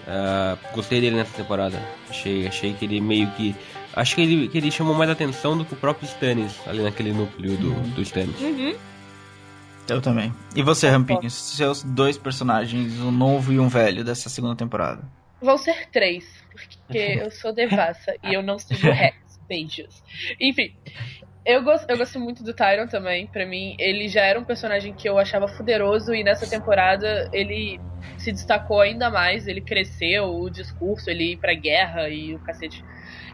Ah, gostei dele nessa temporada. Achei, achei que ele meio que. Acho que ele, que ele chamou mais atenção do que o próprio Stannis, ali naquele núcleo do, do Stannis. Eu também. E você, Rampinho? Seus dois personagens, um novo e um velho dessa segunda temporada. Vão ser três, porque *laughs* eu sou devassa e eu não sigo *laughs* Rex. Beijos. Enfim, eu gosto, eu gosto muito do Tyron também. Pra mim, ele já era um personagem que eu achava fuderoso e nessa temporada ele se destacou ainda mais. Ele cresceu, o discurso, ele ir pra guerra e o cacete.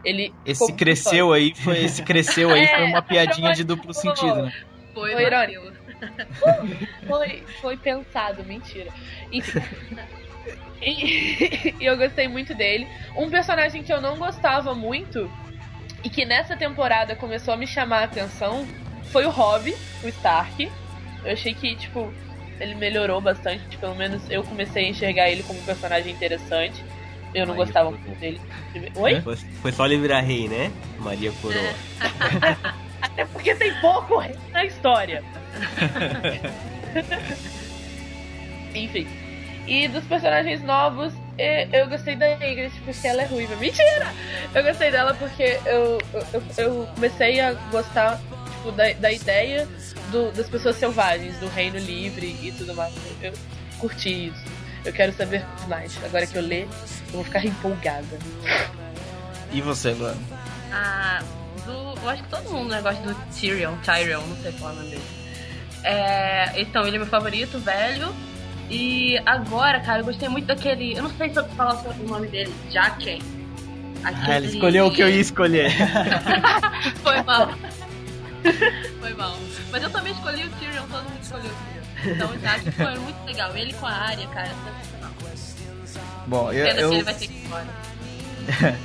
Ele Esse cresceu aí, foi, esse cresceu aí foi uma *laughs* É, piadinha de duplo sentido, né? Foi, Foi Matheus. Foi, foi pensado, mentira. Enfim. E, *laughs* e eu gostei muito dele. Um personagem que eu não gostava muito e que nessa temporada começou a me chamar a atenção foi o Robb, o Stark. Eu achei que, tipo, ele melhorou bastante. Pelo menos eu comecei a enxergar ele como um personagem interessante. Eu não Aí, gostava foi- muito dele. Oi? Foi, foi só ele virar rei, né? Maria Coroa. *laughs* Até porque tem pouco na história. *laughs* Enfim. E dos personagens novos, eu gostei da Ingrid porque ela é ruiva. Mentira! Eu gostei dela porque eu, eu, eu comecei a gostar tipo, da, da ideia do- das pessoas selvagens, do reino livre e tudo mais. Eu, eu curti isso. Eu quero saber mais. Agora que eu ler, eu vou ficar empolgada. E você, Luana? Ah, do, eu acho que todo mundo né, gosta do Tyrion, Tyrion, não sei qual é o nome dele. É, então, ele é meu favorito, velho. E agora, cara, eu gostei muito daquele. Eu não sei se eu falar o nome dele, Jaqen. Ah, ela escolheu o que eu ia escolher. *laughs* Foi mal. foi mal. Mas eu também escolhi o Tyrion, todo mundo escolheu o Tyrion. Então o Jaqen foi muito legal. Ele com a área, cara, sensacional. Bom, eu, Pena que eu- ele vai ter que ir embora. *laughs*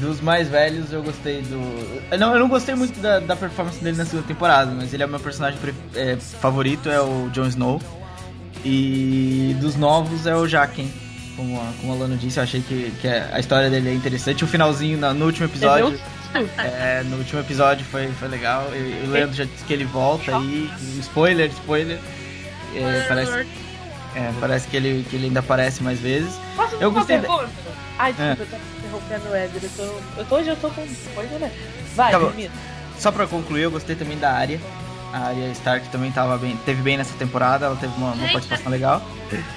dos mais velhos eu gostei do. Não, eu não gostei muito da, da performance dele na segunda temporada, mas ele é o meu personagem pre- é, favorito, é o Jon Snow. E dos novos é o Jaqen. Como a, como a Lana disse, eu achei que, que a história dele é interessante. O finalzinho na- no último episódio. É, no último episódio foi, foi legal. E, o Leandro já disse que ele volta aí. Spoiler, spoiler. É, parece, é, parece que, ele, que ele ainda aparece mais vezes. Posso Eu gostei da-? Ai, É. desculpa, eu tô interrompendo o Éder. Eu tô, eu tô, hoje eu tô com coisa, né? Vai, Tá termina. Só pra concluir, eu gostei também da área. A Arya Stark também tava bem, teve bem nessa temporada, ela teve uma, uma Gente, participação legal.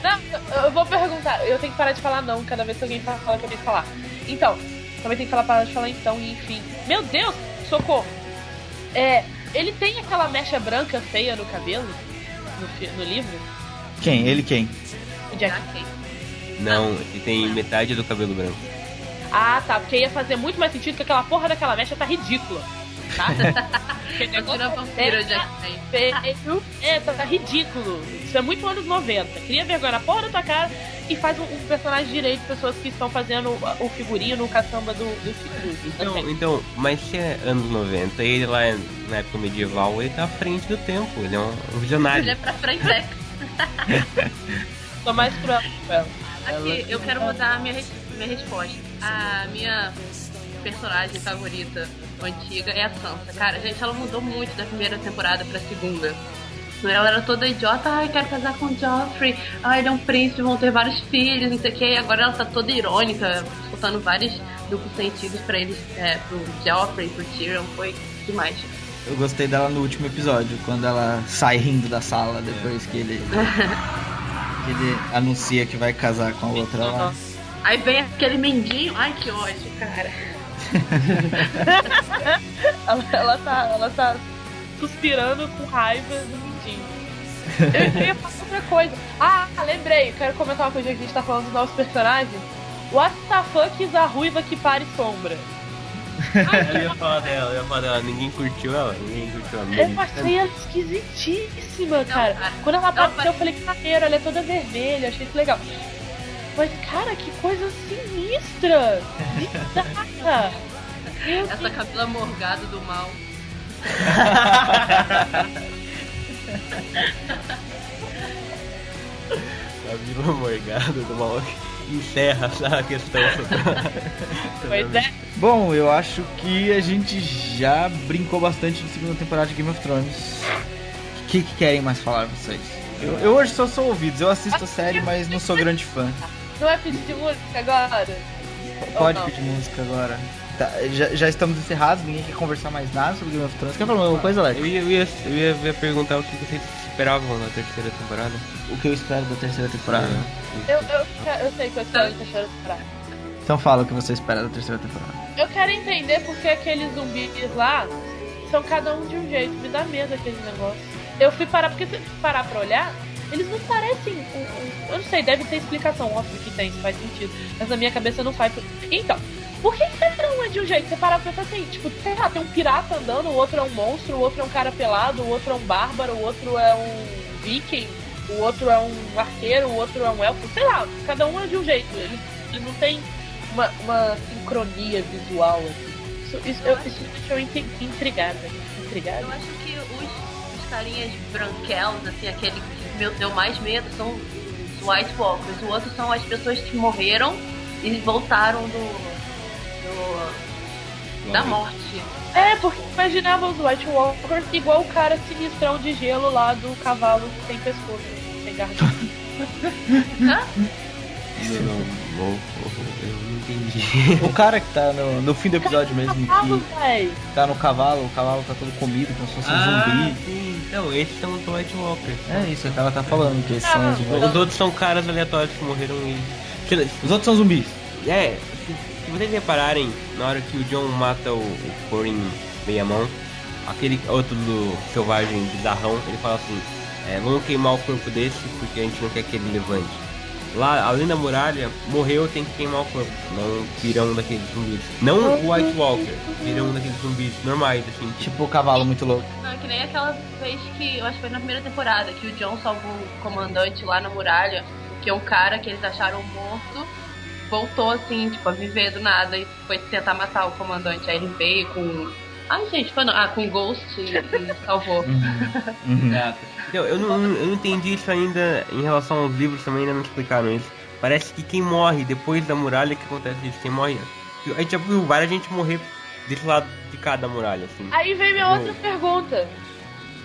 Não, eu- vou perguntar. Eu tenho que parar de falar não cada vez que alguém fala que eu tenho que falar. Então, também tem que falar parar de falar então e enfim. Meu Deus, socorro. É, ele tem aquela mecha branca feia no cabelo? No, no livro? Quem? Ele quem? O Jack. Não, ele tem metade do cabelo branco. Ah, tá. Porque ia fazer muito mais sentido que aquela porra daquela mecha tá ridícula. *laughs* Tá? Negócio vampiro, é feio. É, tá ridículo. Isso é muito anos 90. Cria vergonha na porra da tua cara e faz um, um personagem direito, pessoas que estão fazendo o, o figurino, o caçamba do, do, Então, do então, mas se é anos 90 e ele lá é na época medieval, ele tá à frente do tempo, ele é um, um visionário. Ele é pra frente, é. *laughs* Tô mais cruel com ela. Aqui, eu quero mudar a minha, minha resposta. A minha personagem favorita antiga é a Sansa. Cara, gente, ela mudou muito da primeira temporada pra segunda. Ela era toda idiota, ai, quero casar com o Joffrey, ai, ele é um príncipe, vão ter vários filhos, não sei o que. E agora ela tá toda irônica, soltando vários duplos sentidos pra eles, é, pro Joffrey, pro Tyrion, foi demais. Eu gostei dela no último episódio, quando ela sai rindo da sala depois que ele. *laughs* que ele anuncia que vai casar com a outra lá. Aí vem aquele mendinho, ai, que ódio, cara. Ela, ela tá, ela tá suspirando com raiva do mindinho. Eu ia falar outra coisa. Ah, lembrei. Quero comentar uma coisa que a gente tá falando dos novos personagens. What the fuck is a ruiva que pare sombra? Eu ia falar dela, eu ia falar dela, ninguém curtiu ela, ninguém curtiu ela. Eu achei ela esquisitíssima, cara. cara. Quando ela Não, apareceu, eu falei, que maneiro, ela é toda vermelha, achei isso legal. Mas, cara, que coisa sinistra! Bizarra! Essa Camila Morgado do mal. *laughs* A Vila Morgado do Maluco encerra a questão. Pois é. Bom, eu acho que a gente já brincou bastante de segunda temporada de Game of Thrones. O que, que querem mais falar vocês? Eu, eu hoje só sou ouvidos, eu assisto a série, mas não sou grande fã. Não é pedir de música agora? Pode pedir música agora. Tá, já, já estamos encerrados, ninguém quer conversar mais nada sobre Game of Thrones. Quer falar alguma coisa, Alex? Eu ia, eu, ia, eu ia- eu ia perguntar o que vocês esperavam na terceira temporada. O que eu espero da terceira temporada? Eu, eu, eu sei que eu espero que terceira temporada. Então fala o que você espera da terceira temporada. Eu quero entender porque aqueles zumbis lá são cada um de um jeito. Me dá medo aquele negócio. Eu fui parar, porque se parar pra olhar, eles não parecem. eu não sei, deve ter explicação, óbvio que tem, isso faz sentido. Mas na minha cabeça não faz. Então, por que cada um é de um jeito? Você parar pra pensar assim, tipo, sei lá, tem um pirata andando, o outro é um monstro, o outro é um cara pelado, o outro é um bárbaro, o outro é um viking, o outro é um arqueiro, o outro é um elfo, sei lá, cada um é de um jeito. Eles, eles não têm uma, uma sincronia visual. Assim. Isso, isso, eu, isso me deixou intri- intrigada. Intrigada? Eu acho que os, os carinhas branquelos, assim, aquele que me deu mais medo são os White Walkers. O outro são as pessoas que morreram e voltaram do. do da morte. É, porque imaginava os White Walkers igual o cara sinistrão de gelo lá do cavalo sem pescoço, sem garra. Eu não, não entendi. O cara que tá no, no fim do episódio mesmo, Cavalo, que tá no cavalo, o cavalo tá todo comido, como se fosse um Ah, zumbi. sim. Então, esses são os White Walkers. É isso que ela tá falando, que esses são os. Os outros são caras aleatórios que morreram e. Os outros são zumbis. É, se, se vocês repararem, na hora que o John mata o, o Corin meia mão, aquele outro do selvagem bizarrão, ele fala assim, é, vamos queimar o corpo desse porque a gente não quer que ele levante. Lá, além da muralha, morreu, tem que queimar o corpo, não viram um daqueles zumbis. Não o White Walker, viram um daqueles zumbis normais, assim, tipo. Tipo o cavalo muito louco. Não, é que nem aquela vez que, eu acho que foi na primeira temporada, que o John salvou o comandante lá na muralha, que é um cara que eles acharam morto, voltou assim, tipo, a viver do nada e foi tentar matar o comandante. Aí ele veio com. Ai, gente, foi não. Ah, com Ghost e, e salvou. Uhum. Eu, eu, não, eu não entendi isso ainda em relação aos livros também ainda não explicaram isso. Parece que quem morre depois da muralha que acontece isso, quem morre. A gente já viu várias gente morrer desse lado de cada muralha, assim. Aí vem minha outra pergunta.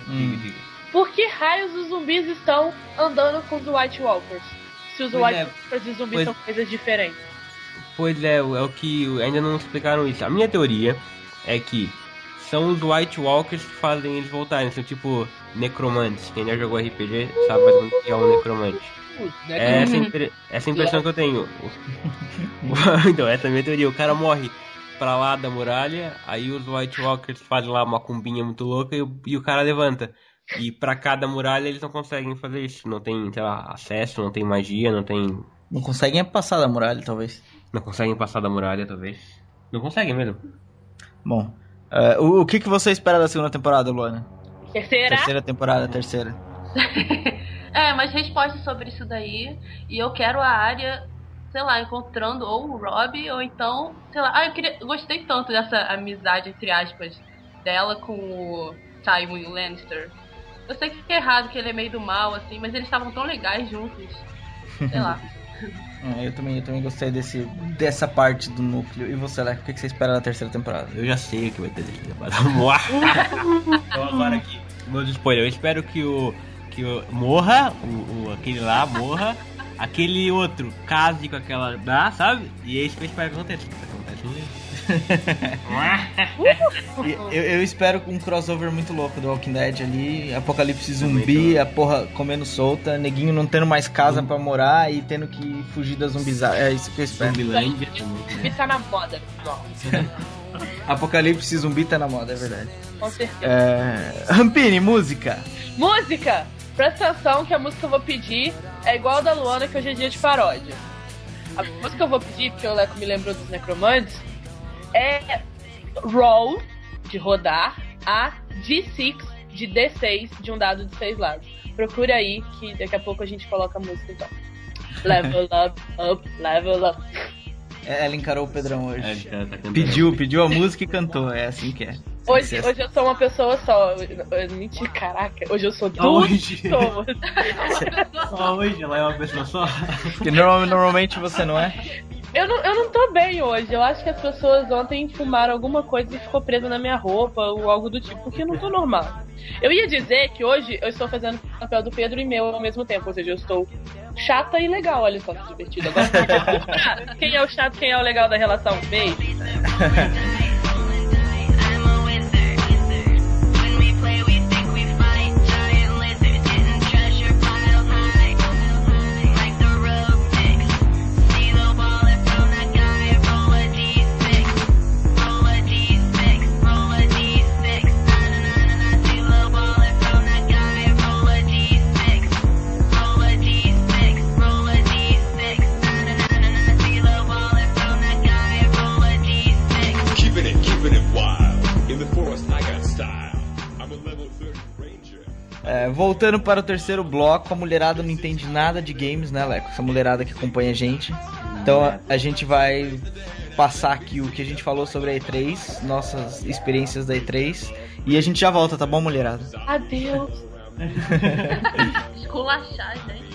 Diga, diga. Por que raios os zumbis estão andando com os White Walkers? Se os Pois White é, Walkers e os zumbis pois- são coisas diferentes. Pois é, é o que ainda não explicaram isso. A minha teoria é que são os White Walkers que fazem eles voltarem. São tipo necromantes. Quem já jogou RPG sabe mais ou menos o que é um necromante. É essa, impre- essa impressão que eu tenho. *laughs* então, essa é a minha teoria. O cara morre pra lá da muralha, aí os White Walkers fazem lá uma cumbinha muito louca e, o- e o cara levanta. E pra cada muralha eles não conseguem fazer isso. Não tem, sei lá, acesso, não tem magia, não tem. Não conseguem passar da muralha, talvez. Não conseguem passar da muralha, talvez. Não conseguem mesmo. Bom, É, o, o que, que você espera da segunda temporada, Luana? Terceira? Terceira temporada, terceira. *laughs* é, mas resposta sobre isso daí. E eu quero a área, sei lá, encontrando ou o Rob, ou então, sei lá. Ah, eu queria. Gostei tanto dessa amizade, entre aspas, dela com o Tywin Lannister. Eu sei que é errado, que ele é meio do mal, assim, mas eles estavam tão legais juntos. Sei lá. *laughs* É, Eu também, eu também gostei desse, dessa parte do núcleo. E você, Leco, o que, que você espera da terceira temporada? Eu já sei o que vai ter desse temporada. então agora aqui, meu spoiler, eu espero que o. que o morra, o, o- aquele lá morra, aquele outro case com aquela. Dá, sabe? E é isso que eu espero que aconteça. Acontece mesmo. *laughs* Eu, eu espero um crossover muito louco do Walking Dead ali, apocalipse zumbi, a porra comendo solta, neguinho não tendo mais casa pra morar e tendo que fugir da zumbizada. É isso que eu espero. Zumbilândia. Zumbi *laughs* tá na moda, pessoal. *laughs* Apocalipse zumbi tá na moda, é verdade. Com certeza. É... Rampini, música. Música! Presta atenção que a música que eu vou pedir é igual a da Luana, que hoje é dia de paródia. A música que eu vou pedir, porque o Leco me lembrou dos necromantes, é Roll, de rodar, a D6, de D6, de um dado de seis lados. Procura aí, que daqui a pouco a gente coloca a música então. *laughs* Level up, up, level up. É, Ela encarou o Pedrão hoje. É, tá- tá. Pediu, pediu a música e cantou. É assim que é. Hoje, hoje eu sou uma pessoa só. Mentira, caraca. Hoje eu sou duas hoje? pessoas. *laughs* Só hoje, ela é uma pessoa só. Porque norma- normalmente você não é. Eu não, eu não tô bem hoje. Eu acho que as pessoas ontem fumaram alguma coisa e ficou presa na minha roupa ou algo do tipo, porque eu não tô normal. Eu ia dizer que hoje eu estou fazendo o papel do Pedro e meu ao mesmo tempo, ou seja, eu estou chata e legal, olha só que divertido. Agora *laughs* quem é o chato, quem é o legal da relação? Beijo. *laughs* voltando para o terceiro bloco, a mulherada não entende nada de games, né, Leco? Essa mulherada que acompanha a gente. Então a, a gente vai passar aqui o que a gente falou sobre a E3, nossas experiências da E3. E a gente já volta, tá bom, mulherada? Adeus. *laughs* Esculachar, gente.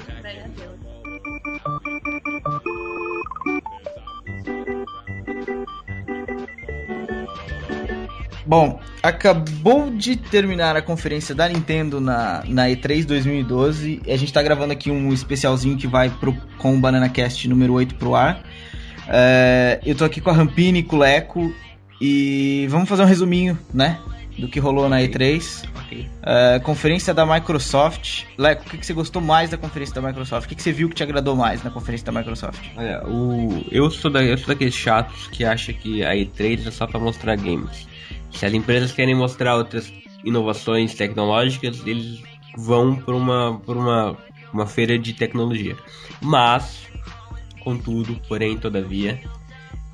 Bom, acabou de terminar a conferência da Nintendo na, na E3 2012. E a gente tá gravando aqui um especialzinho que vai pro, com o Banana Cast número 8 pro ar. É, eu tô aqui com a Rampini, com o Leco. E vamos fazer um resuminho, né? Do que rolou na E3. Ok. É, conferência da Microsoft. Leco, o que, que você gostou mais da conferência da Microsoft? O que, que você viu que te agradou mais na conferência da Microsoft? Olha, o... eu, sou da... eu sou daqueles chatos que acham que a E3 é só pra mostrar games. Se as empresas querem mostrar outras inovações tecnológicas, eles vão por uma, uma, uma feira de tecnologia. Mas, contudo, porém, todavia,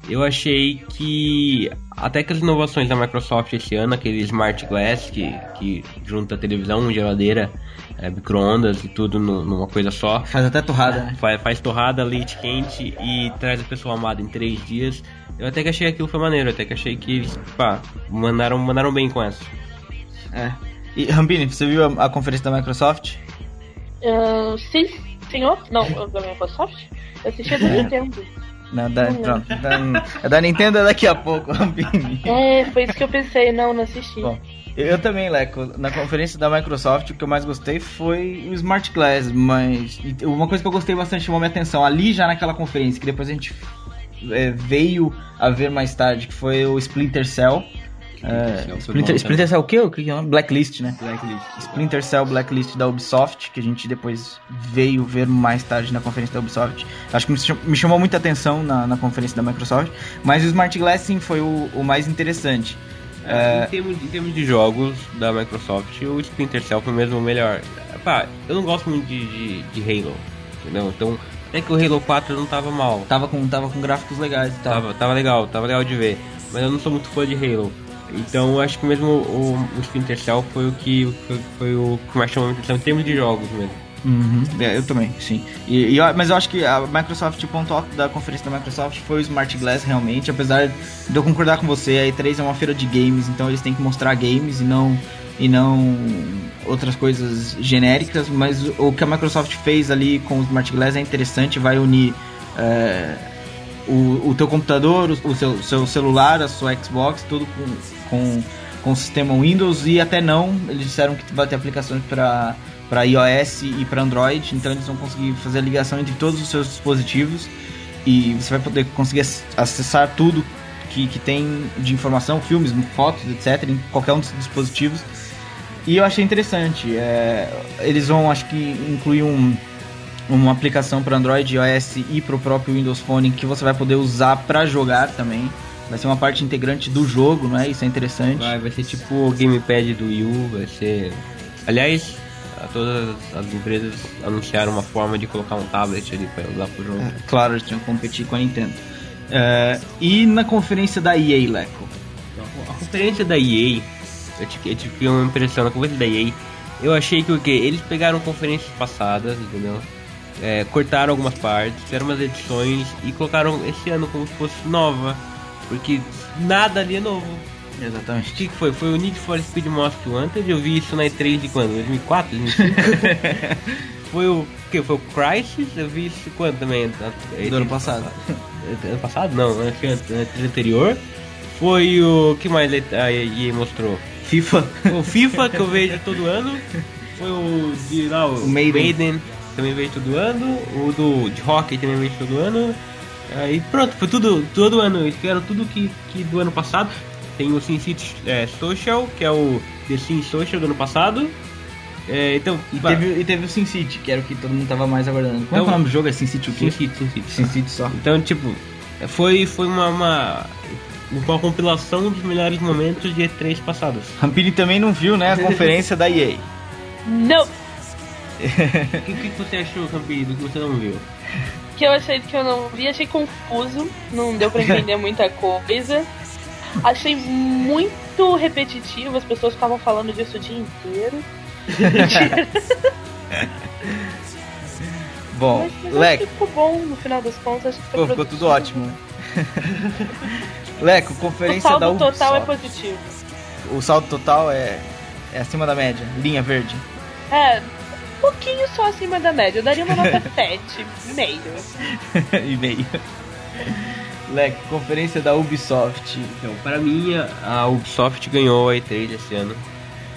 eu achei que até que as inovações da Microsoft esse ano, aquele Smart Glass que, que junta televisão, geladeira, é, micro-ondas e tudo nu- numa coisa só, Faz até torrada, né? Faz, faz torrada, leite quente e traz a pessoa amada em três dias. Eu até que achei aquilo foi maneiro, até que achei que eles, pá, mandaram, mandaram bem com essa. É. E Rampini, você viu a, a conferência da Microsoft? Ah, sim, senhor? Não, *laughs* da Microsoft? Eu assisti a da Nintendo. *laughs* Não, da, pronto. Da, é da Nintendo é daqui a pouco, *laughs* Rampini. É, foi isso que eu pensei. Não, não assisti. Bom, eu, também, Leco. Na conferência da Microsoft, o que eu mais gostei foi o Smart Glass, mas uma coisa que eu gostei bastante chamou minha atenção ali já naquela conferência, que depois a gente é, veio a ver mais tarde, que foi o Splinter Cell. É, Splinter, bom Splinter Cell o quê? O que é? Blacklist, né? Blacklist. Splinter Cell Blacklist da Ubisoft, que a gente depois veio ver mais tarde na conferência da Ubisoft. Acho que me cham- me chamou muita atenção na, na conferência da Microsoft, mas o Smart Glass sim foi o, o mais interessante. Em, termos, em termos de jogos da Microsoft, o Splinter Cell foi mesmo o melhor. Pá, eu não gosto muito de, de, de Halo, entendeu? Então, até que o Halo 4 não tava mal. Tava com, tava com gráficos legais e tal. Tava, tava legal, tava legal de ver. Mas eu não sou muito fã de Halo. Então eu acho que mesmo o, o Splinter Cell foi o que foi, foi o que mais chamou minha atenção em termos de jogos mesmo. Uhum, é, eu também, sim. E, e mas eu acho que a Microsoft, o ponto alto da conferência da Microsoft foi o Smart Glass, realmente. Apesar de eu concordar com você, a E3 é uma feira de games, então eles têm que mostrar games e não, e não outras coisas genéricas. Mas o, que a Microsoft fez ali com o Smart Glass é interessante, vai unir. é, o, o teu computador, o, o seu, seu celular, a sua Xbox, tudo com, com, com o sistema Windows e até não. Eles disseram que vai ter aplicações para para iOS e para Android, então eles vão conseguir fazer a ligação entre todos os seus dispositivos e você vai poder conseguir ac- acessar tudo que, que tem de informação, filmes, fotos, etc, em qualquer um dos dispositivos. E eu achei interessante. é, eles vão, acho que, incluir um, uma aplicação para Android, iOS e para o próprio Windows Phone que você vai poder usar para jogar também. Vai ser uma parte integrante do jogo, não é? Isso é interessante. Vai, vai ser tipo o gamepad do Wii U, vai ser. Aliás, a- todas as empresas anunciaram uma forma de colocar um tablet ali pra usar pro jogo. É, claro, eles tinham que competir com a Nintendo. É, e na conferência da EA, Leco? A conferência da EA, eu tive, eu tive uma impressão na conferência da EA, eu achei que o quê? Eles pegaram conferências passadas, entendeu? É, cortaram algumas partes, fizeram umas edições e colocaram esse ano como se fosse nova. Porque nada ali é novo. O Exatamente. que, que foi? Foi o Need for Speed Most Wanted, eu vi isso na E3 de quando? 2004? 2005? *laughs* foi o que? Foi o Crisis, eu vi isso quando também? Do ano passado. Ano passado? Não, ano ano anterior. Foi o que mais a EA mostrou? FIFA. O FIFA que eu vejo todo ano. Foi o de lá, o, O Maiden. também vejo todo ano. O do de hockey também vejo todo ano. Aí pronto, foi tudo todo ano. Fizeram tudo que, que do ano passado. Tem o SimCity é, Social, que é o The Sim Social do ano passado. É, então, E pá, teve, e teve o Sin City, que era o que todo mundo tava mais aguardando. Como é Então- é o nome do jogo? É Sin City o quê? SimCity, SimCity. Sin City só. Então, tipo, foi, foi uma, uma, uma compilação dos melhores momentos de E3 passados. Rampini também não viu, né, a *laughs* conferência da EA. Não! O que, que você achou, Campini, do que você não viu? que eu achei que eu não vi, achei confuso, não deu pra entender *laughs* muita coisa. Achei muito repetitivo, as pessoas ficavam falando disso o dia inteiro. *laughs* Bom, Mas, mas acho Leco, que ficou bom no final das contas. Acho que foi pô, ficou tudo ótimo. Leco, O conferência da saldo Ubisoft. total é positivo. O saldo total é, é acima da média, linha verde. É, um pouquinho só acima da média. Eu daria uma nota *laughs* 7, meio. *laughs* e meio. Leco, conferência da Ubisoft. Então, para mim, a- a Ubisoft ganhou a E3 esse ano.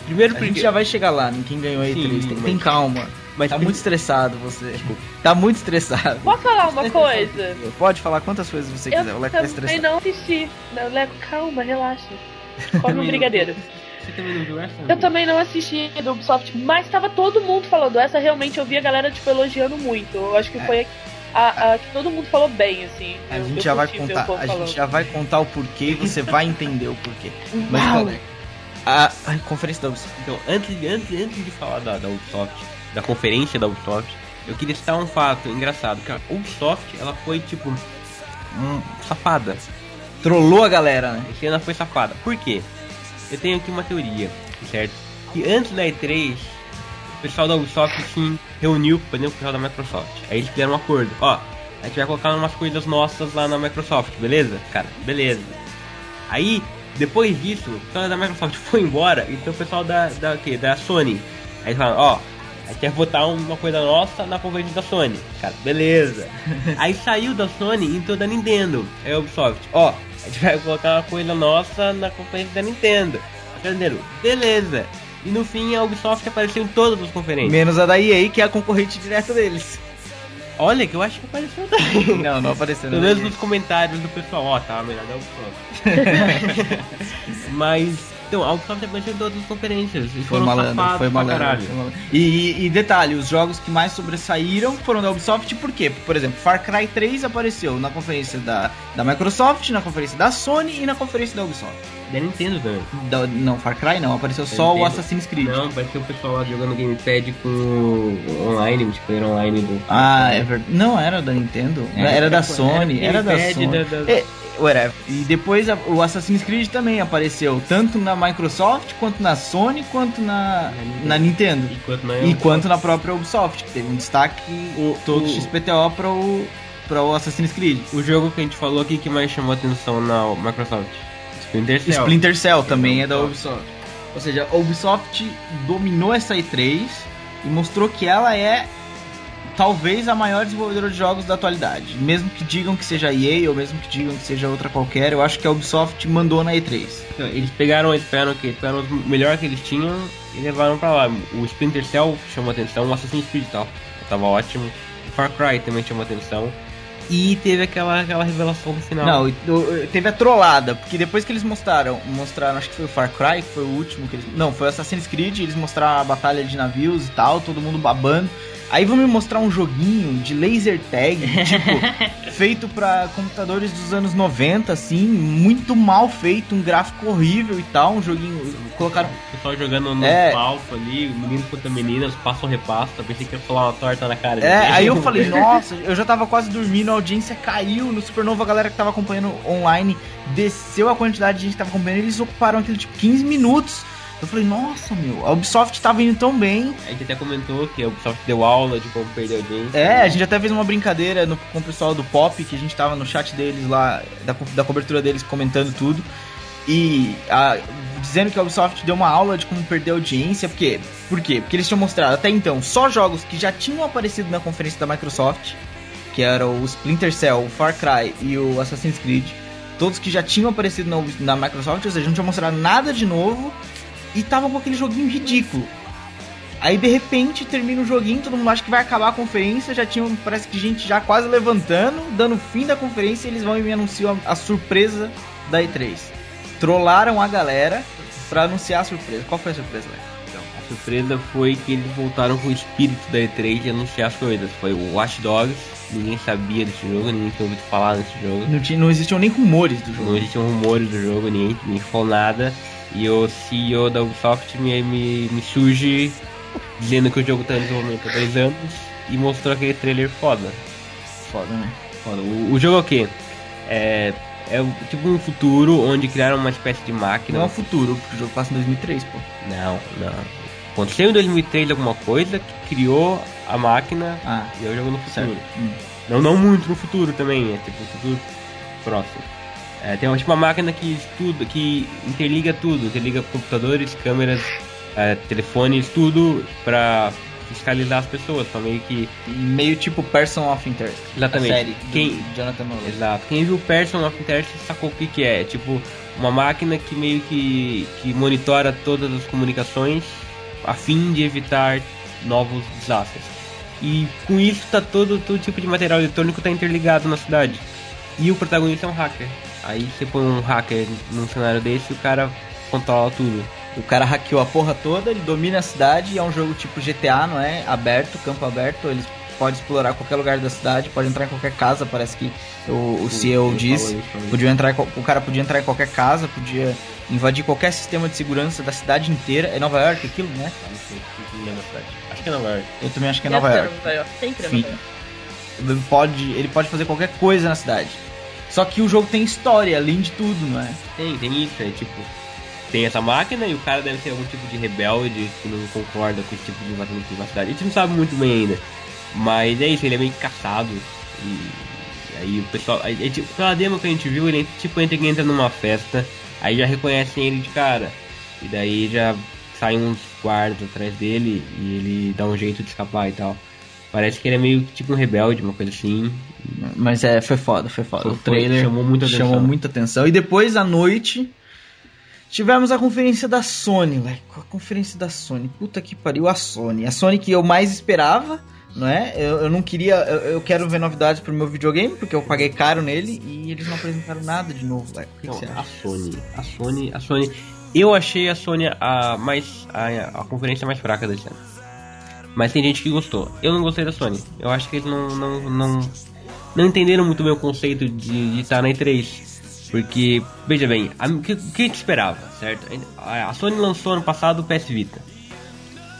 Primeiro A porque... gente já vai chegar lá, em quem ganhou a Sim, E3. Tem, mas- tem calma. Mas Tá muito estressado você. Tá muito estressado. Posso falar uma coisa? Pode falar quantas vezes você quiser. O Eu Leco tá também estressado. não assisti. Não, Leco, calma, relaxa. *laughs* Come um brigadeiro. Você também não viu essa? Eu também não assisti do Ubisoft, mas tava todo mundo falando. Essa realmente eu vi a galera, tipo, elogiando muito. Eu acho que foi a, a que todo mundo falou bem, assim. A Eu- gente eu já vai contar, a falando. gente já vai contar o porquê e você vai entender o porquê. Mas Uau. então, a, a conferência da Ubisoft. Então, antes, antes, antes de falar da, da Ubisoft, da conferência da Ubisoft, eu queria citar um fato engraçado, que a Ubisoft, ela foi, tipo, um, safada. Trollou a galera, né? Esse ano ela foi safada. Por quê? Eu tenho aqui uma teoria, certo? Que antes da E3, o pessoal da Ubisoft sim reuniu com o pessoal da Microsoft. Aí eles fizeram um acordo. Ó, a gente vai colocar umas coisas nossas lá na Microsoft, beleza? Cara, beleza. Aí, depois disso, o pessoal da Microsoft foi embora, então o pessoal da, da, quê? da Sony. Aí eles falaram, ó, a gente vai botar uma coisa nossa na conferência da Sony. Cara, beleza. *laughs* Aí saiu da Sony e entrou da Nintendo. Aí a Ubisoft, ó, a gente vai colocar uma coisa nossa na conferência da Nintendo. Entenderam? Beleza. E no fim a Ubisoft apareceu em todas as conferências. Menos a da EA, que é a concorrente direta deles. Olha que eu acho que apareceu *laughs* também. Não, não apareceu. Pelo menos nos comentários do pessoal, ó, tá melhor da *laughs* Ubisoft. Mas, então, a Ubisoft apareceu em todas as conferências. E Foi malandro, foi pra malandro. caralho. foi malandro. E, e- e detalhe, os jogos que mais sobressaíram foram da Ubisoft, por quê? Por exemplo, Far Cry 3 apareceu na conferência da, da Microsoft, na conferência da Sony e na conferência da Ubisoft. Da Nintendo também. Da- não, Far Cry não, apareceu só o Nintendo. Assassin's Creed. Não, parecia o pessoal lá jogando gamepad com o online, multiplayer online do. Ah, é verdade. Não, era da Nintendo. Era- Era, da Sony. era Era, da Sony. da- da- É, whatever. E depois a- o Assassin's Creed também apareceu, tanto na Microsoft, quanto na Sony, quanto na, na Nintendo. Enquanto não é E quanto na própria Ubisoft, que teve um destaque O- todo o- XPTO para o, pra o Assassin's Creed. O jogo que a gente falou aqui que mais chamou atenção na Microsoft. Splinter Cell. Splinter Cell também é da Ubisoft. Ou seja, a Ubisoft dominou essa E3 e mostrou que ela é talvez a maior desenvolvedora de jogos da atualidade. Mesmo que digam que seja EA ou mesmo que digam que seja outra qualquer, eu acho que a Ubisoft mandou na E3. Então, Eles pegaram, eles pegaram o quê? Pegaram o melhor que eles tinham e levaram pra lá. O Splinter Cell chamou atenção, o Assassin's Creed tal. Tava ótimo. O Far Cry também chamou atenção. E teve aquela, aquela revelação no final. Não, teve a trollada, porque depois que eles mostraram, mostraram, acho que foi o Far Cry, que foi o último que eles. Não, foi o Assassin's Creed, eles mostraram a batalha de navios e tal, todo mundo babando. Aí vão me mostrar um joguinho de laser tag, tipo, *laughs* feito pra computadores dos anos 90, assim, muito mal feito, um gráfico horrível e tal, um joguinho. Colocaram. O pessoal jogando no É. palco ali, menino contra meninas, passa o repasso, pensei que ia falar uma torta na cara. É, aí eu falei, *laughs* nossa, eu já tava quase dormindo, a audiência caiu no Supernova, a galera que tava acompanhando online desceu a quantidade de gente que tava acompanhando, eles ocuparam aquilo tipo 15 minutos. Eu falei, nossa, meu, a Ubisoft tava indo tão bem. A gente até comentou que a Ubisoft deu aula de como perder audiência. É, a gente até fez uma brincadeira no, com o pessoal do Pop, que a gente tava no chat deles lá, da, da cobertura deles comentando tudo. E a- dizendo que a Ubisoft deu uma aula de como perder audiência, porque, por quê? Porque eles tinham mostrado até então só jogos que já tinham aparecido na conferência da Microsoft, que eram o Splinter Cell, o Far Cry e o Assassin's Creed. Todos que já tinham aparecido na, na Microsoft, ou seja, não tinham mostrado nada de novo e estavam com aquele joguinho ridículo. Aí de repente termina o joguinho, todo mundo acha que vai acabar a conferência, já tinha, parece que gente já quase levantando, dando fim da conferência e eles vão e me anunciam a, a surpresa da E3. Trollaram a galera pra anunciar a surpresa. Qual foi a surpresa, Léo? Então, a surpresa foi que eles voltaram com o espírito da E3 de anunciar as coisas. Foi o Watch Dogs, ninguém sabia desse jogo, ninguém tinha ouvido falar desse jogo. Não, tinha, não existiam nem rumores do jogo. Não existiam rumores do jogo, ninguém, ninguém falou nada. E o CEO da Ubisoft me, me, me surge dizendo que o jogo tá em desenvolvimento há dois anos e mostrou aquele trailer foda. Foda, né? Foda. O, o jogo é o quê? É, é tipo um futuro onde criaram uma espécie de máquina. Não é o futuro, porque o jogo passa em 2003, pô. Não, não. Aconteceu em 2003 alguma coisa que criou a máquina Ah, e é o jogo no futuro. Hum. Não, não muito no futuro também, é tipo um futuro próximo. É, tem uma, tipo uma máquina que estuda, que interliga tudo, interliga computadores, câmeras, é, telefones, tudo pra fiscalizar as pessoas, pra meio que. Meio tipo Person of Interest. Exatamente. A série Quem- Jonathan Nolan. Exato. Quem viu Person of Interest sacou o que, que é. Tipo, uma máquina que meio que, que monitora todas as comunicações a fim de evitar novos desastres. E com isso tá todo, todo tipo de material eletrônico tá interligado na cidade. E o protagonista é um hacker. Aí você põe um hacker num cenário desse e o cara controla tudo. O cara hackeou a porra toda, ele domina a cidade e é um jogo tipo GTA, não é? Aberto, campo aberto, ele pode explorar qualquer lugar da cidade, pode entrar em qualquer casa, parece que o, o CEO ele disse. Podia entrar, o cara podia entrar em qualquer casa, podia invadir qualquer sistema de segurança da cidade inteira. É Nova York aquilo, né? Não sei, não a cidade. Acho que é Nova York. Eu também acho que é Nova ser York. Nova York. Sempre é. Nova York. Ele pode, ele pode fazer qualquer coisa na cidade. Só que o jogo tem história, além de tudo, não é? Tem, tem isso, é tipo. Tem essa máquina e o cara deve ser algum tipo de rebelde que não concorda com esse tipo de invasão de privacidade. A gente não sabe muito bem ainda. Mas é isso, ele é meio caçado. E aí o pessoal. aí, é tipo, pela demo que a gente viu, ele tipo entra, entra numa festa, aí já reconhecem ele de cara. E daí já saem uns guardas atrás dele e ele dá um jeito de escapar e tal. Parece que ele é meio tipo um rebelde, uma coisa assim. Mas é, foi foda, foi foda. Foi- o trailer chamou muita atenção. chamou muita atenção. E depois, à noite, tivemos a conferência da Sony, velho. A conferência da Sony. Puta que pariu, a Sony. A Sony que eu mais esperava, não é? Eu, eu não queria. Eu, eu quero ver novidades pro meu videogame, porque eu paguei caro nele e eles não apresentaram nada de novo, velho. O que, que Não, você a acha? Sony. A Sony. A Sony. Eu achei a Sony a mais. a, a conferência mais fraca desse ano. Mas tem gente que gostou. Eu não gostei da Sony. Eu acho que eles não. não, não, não entenderam muito bem o conceito de, estar na E3. Porque, veja bem, a- o que, que a gente esperava, certo? A, a Sony lançou ano passado o PS Vita.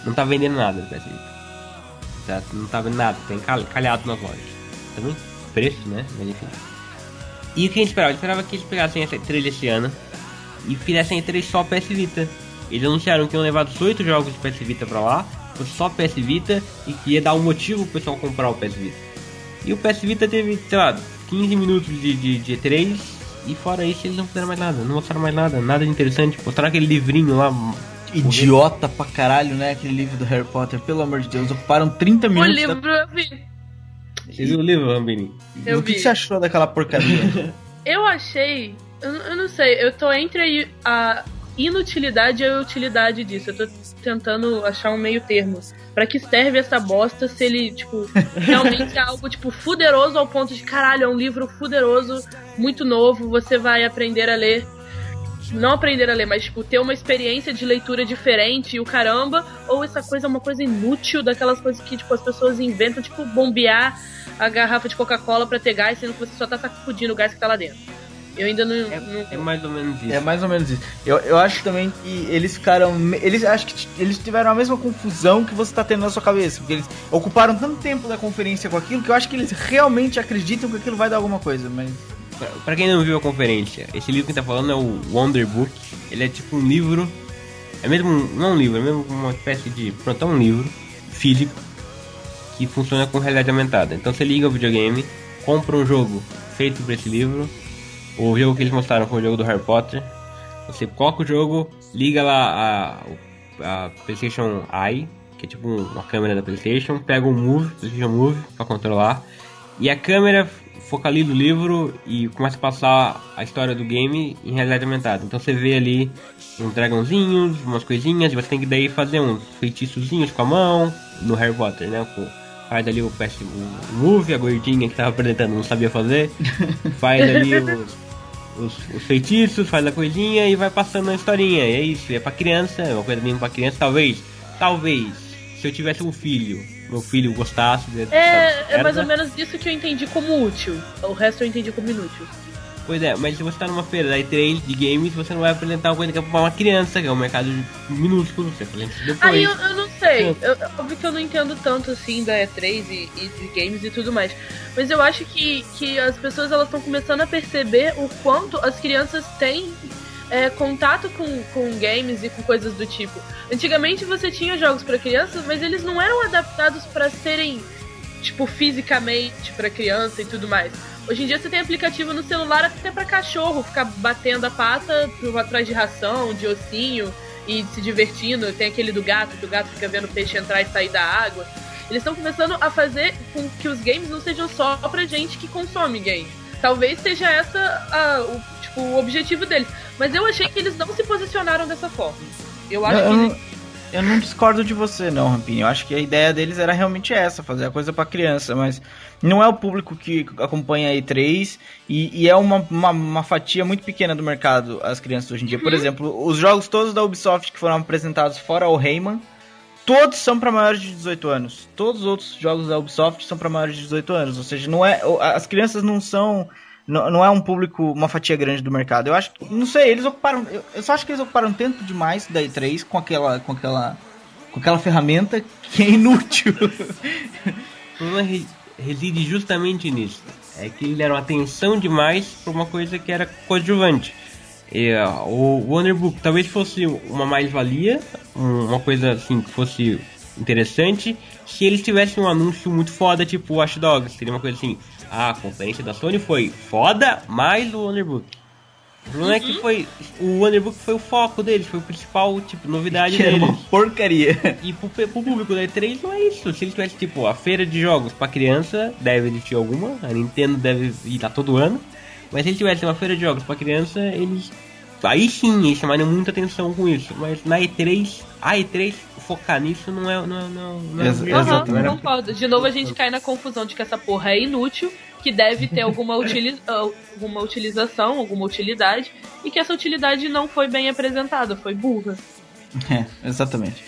Não tá vendendo nada do PS Vita. Tá- não tá vendo nada, tem cal- calhado nas lojas. Tá vendo? Preço, né? Mas enfim. E o que a gente esperava? Eu esperava que eles pegassem essa E3 esse ano e fizessem E3 só PS Vita. Eles anunciaram que iam levar 18 jogos de PS Vita pra lá, só PS Vita e que ia dar um motivo pro pessoal comprar o PS Vita. E o PS Vita teve, sei lá, 15 minutos de, de, de E3 e fora isso eles não fizeram mais nada, não mostraram mais nada, nada de interessante. Mostraram aquele livrinho lá. Idiota pra caralho, né? Aquele livro do Harry Potter, pelo amor de Deus. Ocuparam 30 O minutos. da- livro eu vi. Vocês viram o livro, Rambini? Eu o que, vi. que você achou daquela porcaria? *laughs* Eu achei. Eu, eu não sei, eu tô entre a inutilidade e a utilidade disso. Eu tô tentando achar um meio termo. Pra que serve essa bosta se ele, tipo, realmente é algo, tipo, fuderoso ao ponto de caralho, é um livro fuderoso, muito novo, você vai aprender a ler. Não aprender a ler, mas, tipo, ter uma experiência de leitura diferente e o caramba, ou essa coisa é uma coisa inútil, daquelas coisas que, tipo, as pessoas inventam, tipo, bombear a garrafa de Coca-Cola pra ter gás, sendo que você só tá sacudindo o gás que tá lá dentro. Eu ainda não. não- É mais ou menos isso. É mais ou menos isso. Eu, eu acho também que eles ficaram. Eles acho que eles tiveram a mesma confusão que você tá tendo na sua cabeça. Porque eles ocuparam tanto tempo da conferência com aquilo que eu acho que eles realmente acreditam que aquilo vai dar alguma coisa. Mas. Pra, pra quem não viu a conferência, esse livro que tá falando é o Wonder Book. Ele é tipo um livro. É mesmo. um- Não um livro, é mesmo uma espécie de. Pronto, é um livro físico que funciona com realidade aumentada. Então você liga o videogame, compra um jogo feito por esse livro. O jogo que eles mostraram foi o jogo do Harry Potter. Você coloca o jogo, liga lá a, a PlayStation Eye, que é tipo um- uma câmera da PlayStation, pega o Move, PlayStation Move, pra controlar. E a câmera focaliza o livro e começa a passar a história do game em realidade aumentada. Então você vê ali uns dragãozinhos, umas coisinhas, e você tem que daí fazer uns feitiçozinhos com a mão, no Harry Potter, né? Com- faz ali o, PS, o move, a gordinha que tava apresentando não sabia fazer, *laughs* faz ali os, os, os feitiços, faz a coisinha e vai passando a historinha. E é isso, é pra criança, é uma coisa mesmo pra criança, talvez, talvez, se eu tivesse um filho, meu filho gostasse É, é mais ou menos isso que eu entendi como útil. O resto eu entendi como inútil. Pois é, mas se você tá numa feira da E3 de games, você não vai apresentar uma coisa que é pra uma criança, que é um mercado minúsculo, você apresenta depois. Aí eu, eu não sei. Eu, óbvio que eu não entendo tanto assim da E3 e, e de games e tudo mais. Mas eu acho que, que as pessoas elas estão começando a perceber o quanto as crianças têm é, contato com, com games e com coisas do tipo. Antigamente você tinha jogos pra crianças, mas eles não eram adaptados pra serem tipo fisicamente pra criança e tudo mais. Hoje em dia você tem aplicativo no celular até pra cachorro ficar batendo a pata atrás de ração, de ossinho e se divertindo. Tem aquele do gato, que o gato fica vendo o peixe entrar e sair da água. Eles estão começando a fazer com que os games não sejam só pra gente que consome game. Talvez seja essa a- o, tipo, o objetivo deles. Mas eu achei que eles não se posicionaram dessa forma. Eu acho eu, que. não, eu não discordo de você, não, Rampinho. Eu acho que a ideia deles era realmente essa, fazer a coisa pra criança, mas não é o público que acompanha a E3 e, e é uma, uma, uma fatia muito pequena do mercado, as crianças hoje em dia. Por exemplo, os jogos todos da Ubisoft que foram apresentados fora o Rayman, todos são para maiores de 18 anos. Todos os outros jogos da Ubisoft são para maiores de 18 anos. Ou seja, não é, as crianças não são. Não, não é um público, uma fatia grande do mercado. Eu acho. Não sei, eles ocuparam. Eu, só acho que eles ocuparam tempo demais da E3 com aquela. com aquela. com aquela ferramenta que é inútil. *laughs* *laughs* O problema re- reside justamente nisso. É que eles deram atenção demais pra uma coisa que era coadjuvante. E, ó, o Wonderbook talvez fosse uma mais-valia, um- uma coisa assim que fosse interessante, se eles tivessem um anúncio muito foda, tipo Watch Dogs. Seria uma coisa assim: a conferência da Sony foi foda, mais o Wonderbook. O problema é que foi. O Wonderbook foi o foco deles, foi o principal, tipo, novidade que *laughs* era deles. uma porcaria. E pro, pro público da E3 não é isso. Se eles tivessem, tipo, a feira de jogos pra criança, deve existir alguma. A Nintendo deve ir lá todo ano. Mas se eles tivessem uma feira de jogos pra criança, eles. Aí sim, eles chamariam muita atenção com isso. Mas na E3, a E3 focar nisso não é. Não, é- não, não é Ex- obrigação. Aham, Exatamente. concordo. De novo a gente cai na confusão de que essa porra é inútil, que deve ter alguma, *laughs* utili ah, alguma utilização, alguma utilidade, e que essa utilidade não foi bem apresentada, foi burra. É, exatamente.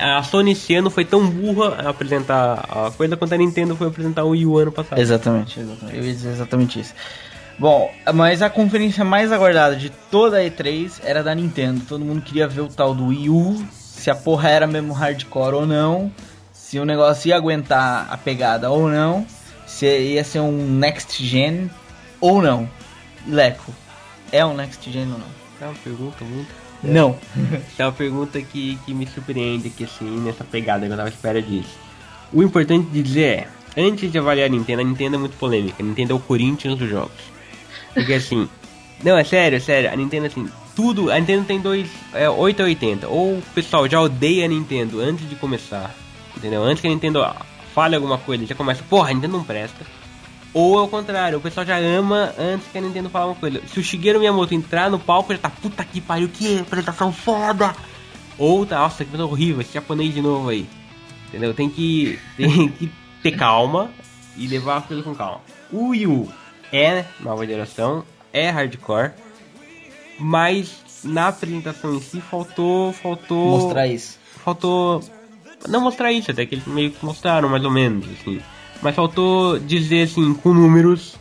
A, a Sony esse ano foi tão burra a apresentar a coisa quanto a Nintendo foi apresentar o Wii U ano passado. Exatamente, exatamente. Eu ia dizer exatamente isso. Bom, mas a conferência mais aguardada de toda a E3 era da Nintendo. Todo mundo queria ver o tal do Wii U, se a porra era mesmo hardcore ou não, se o negócio ia aguentar a pegada ou não, se ia ser um next gen ou não. Leco, é um Next Gen ou não? É uma pergunta muito. Não. *laughs* É uma pergunta que, que me surpreende aqui, assim, nessa pegada que eu tava à espera disso. O importante de dizer é, antes de avaliar a Nintendo, a Nintendo é muito polêmica. A Nintendo é o Corinthians dos jogos. Porque assim, *laughs* não, é sério, é sério, a Nintendo assim, tudo, a Nintendo tem dois, é 8 a 80. Ou o pessoal já odeia a Nintendo antes de começar, entendeu? Antes que a Nintendo fale alguma coisa, já começa, porra, a Nintendo não presta. Ou é o contrário, o pessoal já ama antes que a Nintendo fale uma coisa. Se o Shigeru Miyamoto entrar no palco, já tá, puta que pariu, que apresentação foda! Ou tá, nossa, que coisa horrível, esse japonês de novo aí. Entendeu? Tem que, *laughs* tem que ter calma e levar as coisas com calma. O Wii U é nova geração, é hardcore, mas na apresentação em si faltou, faltou Mostrar isso. faltou não mostrar isso, até que eles meio que mostraram mais ou menos, assim. Mas faltou dizer assim com números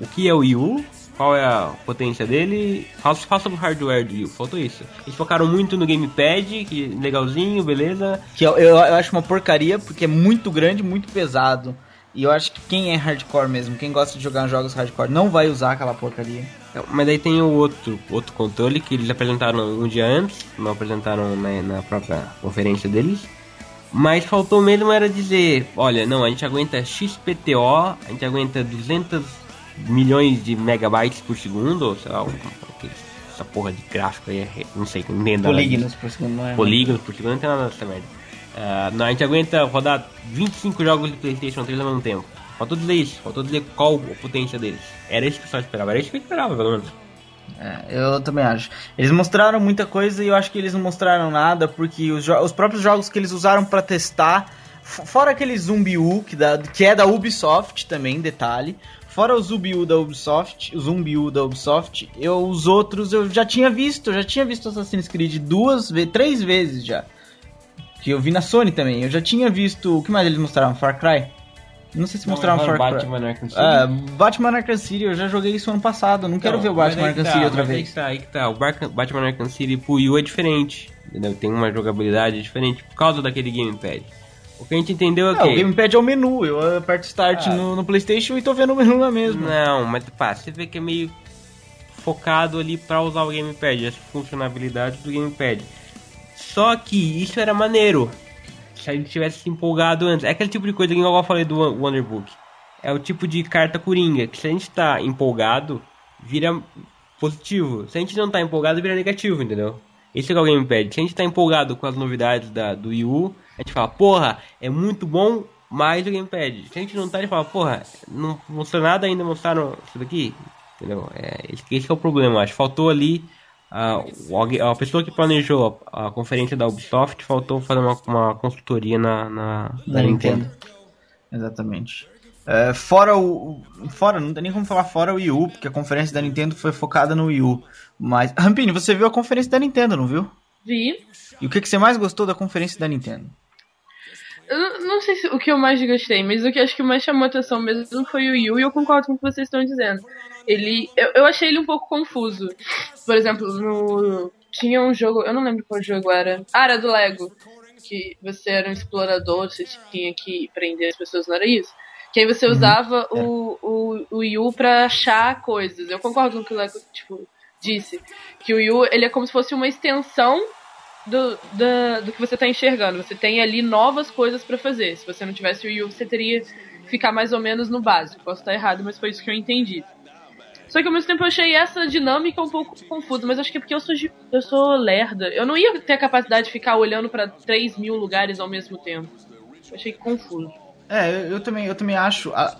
o que é o Wii U, qual é a potência dele, fala sobre o hardware do Wii U, faltou isso. Eles focaram muito no gamepad, que legalzinho, beleza. Que eu, eu, eu acho uma porcaria, porque é muito grande, muito pesado. E eu acho que quem é hardcore mesmo, quem gosta de jogar jogos hardcore, não vai usar aquela porcaria. Mas daí tem o outro, outro controle que eles apresentaram um dia antes, não apresentaram na, na própria conferência deles. Mas faltou mesmo era dizer, olha, não, a gente aguenta XPTO, a gente aguenta 200 milhões de megabytes por segundo, ou sei lá, essa porra de gráfico aí, é- não sei, não entendo nada. Polígonos por segundo, não é? Polígonos por segundo, não tem nada dessa merda. Ah, não, a gente aguenta rodar 25 jogos de Playstation 3 ao mesmo tempo. Faltou dizer isso, faltou dizer qual a potência deles. Era isso que eu só esperava, era isso que eu esperava, pelo menos. É, eu também acho. Eles mostraram muita coisa e eu acho que eles não mostraram nada porque os, os próprios jogos que eles usaram pra testar, fora aquele Zumbi U, que, da- que é da Ubisoft também, detalhe. Fora o Zumbi U da Ubisoft, o U da Ubisoft, eu, os outros eu já tinha visto, eu já tinha visto Assassin's Creed duas, três vezes já. Que eu vi na Sony também. Eu já tinha visto. O que mais eles mostraram? Far Cry? Não sei se mostraram Far Cry. Batman Arkham City. Ah, Batman Arkham City, eu já joguei isso ano passado. eu Não quero Não, ver o Batman Arkham tá, City outra mas Aí vez. que tá, aí que tá. O Batman Arkham City pro Wii é diferente. Entendeu? Tem uma jogabilidade diferente por causa daquele gamepad. O que a gente entendeu é Não, que. o gamepad é o menu. Eu aperto Start Ah. no, no PlayStation e tô vendo o menu lá mesmo. Não, mas pá, você vê que é meio focado ali pra usar o gamepad, as funcionalidades do gamepad. Só que isso era maneiro. Se a gente tivesse se empolgado antes. É aquele tipo de coisa que eu falei do Won- Wonderbook. É o tipo de carta coringa, que se a gente tá empolgado, vira positivo. Se a gente não tá empolgado, vira negativo, entendeu? Esse é o gamepad. Se a gente tá empolgado com as novidades da, do Wii U, a gente fala, porra, é muito bom, mais o gamepad. Se a gente não tá, a gente fala, porra, não mostrou nada ainda, mostraram isso daqui. Entendeu? É, esse, esse que é o problema, acho. Faltou ali. Alguém- a pessoa que planejou a, a conferência da Ubisoft faltou fazer uma, uma consultoria na, na, Da Nintendo. Exatamente. É, fora o. o- Fora, não tem nem como falar fora o Wii U, porque a conferência da Nintendo foi focada no Wii U. Mas. *laughs* Rampini, você viu a conferência da Nintendo, não viu? Vi. E o que, que você mais gostou da conferência da Nintendo? Eu não, sei se o que eu mais gostei, mas o que acho que mais chamou atenção mesmo foi o Yu, e eu concordo com o que vocês estão dizendo. Ele. Eu, eu achei ele um pouco confuso. Por exemplo, no. Tinha um jogo, eu não lembro qual jogo era. Ah, era do Lego. Que você era um explorador, você tinha que prender as pessoas, não era isso? Que aí você usava o, o, o Yu pra achar coisas. Eu concordo com o que o Lego, tipo, disse. Que o Yu, ele é como se fosse uma extensão do, do que você tá enxergando. Você tem ali novas coisas pra fazer. Se você não tivesse o Wii U, você teria que ficar mais ou menos no básico. Posso estar errado, mas foi isso que eu entendi. Só que ao mesmo tempo eu achei essa dinâmica um pouco confusa, mas acho que é porque eu sou, eu sou lerda. Eu não ia ter a capacidade de ficar olhando pra 3 mil lugares ao mesmo tempo. Eu achei confuso. É, eu, eu também, eu também acho. a-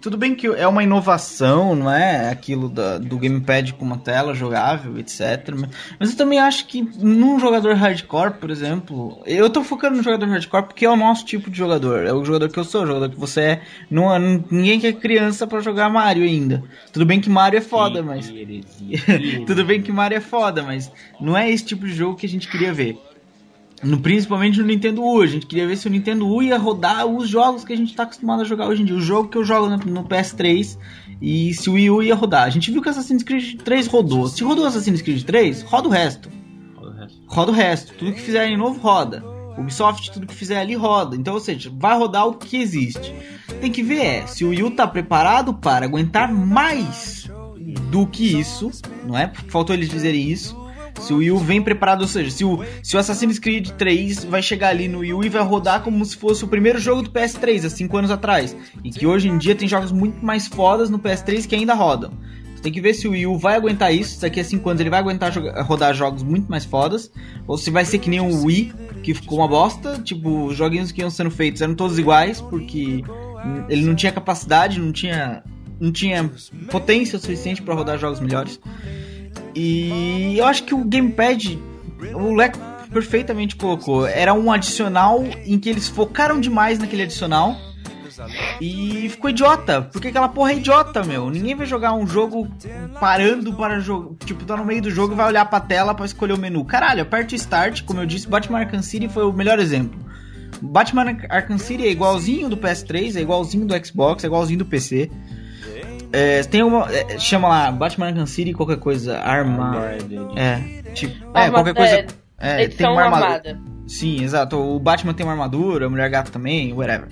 tudo bem que é uma inovação, não é? Aquilo da- do gamepad com uma tela jogável, etc. Mas, eu também acho que num jogador hardcore, por exemplo, eu tô focando no jogador hardcore porque é o nosso tipo de jogador. É o jogador que eu sou, o jogador que você é. Não, é- ninguém quer criança pra jogar Mario ainda. Tudo bem que Mario é foda, mas. *laughs* Tudo bem que Mario é foda, mas não é esse tipo de jogo que a gente queria ver. No, principalmente no Nintendo U. A gente queria ver se o Nintendo U ia rodar os jogos que a gente tá acostumado a jogar hoje em dia. O jogo que eu jogo no, no PS3 e se o Wii U ia rodar. A gente viu que Assassin's Creed 3 rodou. Se rodou Assassin's Creed 3, roda o resto. Roda o resto. Tudo que fizer de novo roda. Ubisoft, tudo que fizer ali roda. Então, ou seja, vai rodar o que existe. Tem que ver é, se o Wii U tá preparado para aguentar mais do que isso, não é? Faltou eles dizerem isso. Se o Wii U vem preparado, ou seja, se o, se o Assassin's Creed 3 vai chegar ali no Wii U e vai rodar como se fosse o primeiro jogo do PS3, há 5 anos atrás. E que hoje em dia tem jogos muito mais fodas no PS3 que ainda rodam. Você tem que ver se o Wii U vai aguentar isso. Daqui a 5 anos ele vai aguentar rodar jogos muito mais fodas. Ou se vai ser que nem o Wii, que ficou uma bosta. Tipo, os joguinhos que iam sendo feitos eram todos iguais, porque ele não tinha capacidade, não tinha, não tinha potência suficiente para rodar jogos melhores. E eu acho que o Gamepad, o Leco perfeitamente colocou, era um adicional em que eles focaram demais naquele adicional. E ficou idiota, porque aquela porra é idiota, meu. Ninguém vai jogar um jogo parando para jogo. Tipo, tá no meio do jogo e vai olhar pra tela pra escolher o menu. Caralho, aperte Start, como eu disse, Batman Arkham City foi o melhor exemplo. Batman Arkham City é igualzinho do PS3, é igualzinho do Xbox, é igualzinho do PC. É, tem uma. é, chama lá, Batman Arkham City, qualquer coisa, arma. É, tipo. É, Arma- qualquer coisa. é, É, tem uma armadura. armada. Sim, exato. O Batman tem uma armadura, a Mulher Gato também, whatever.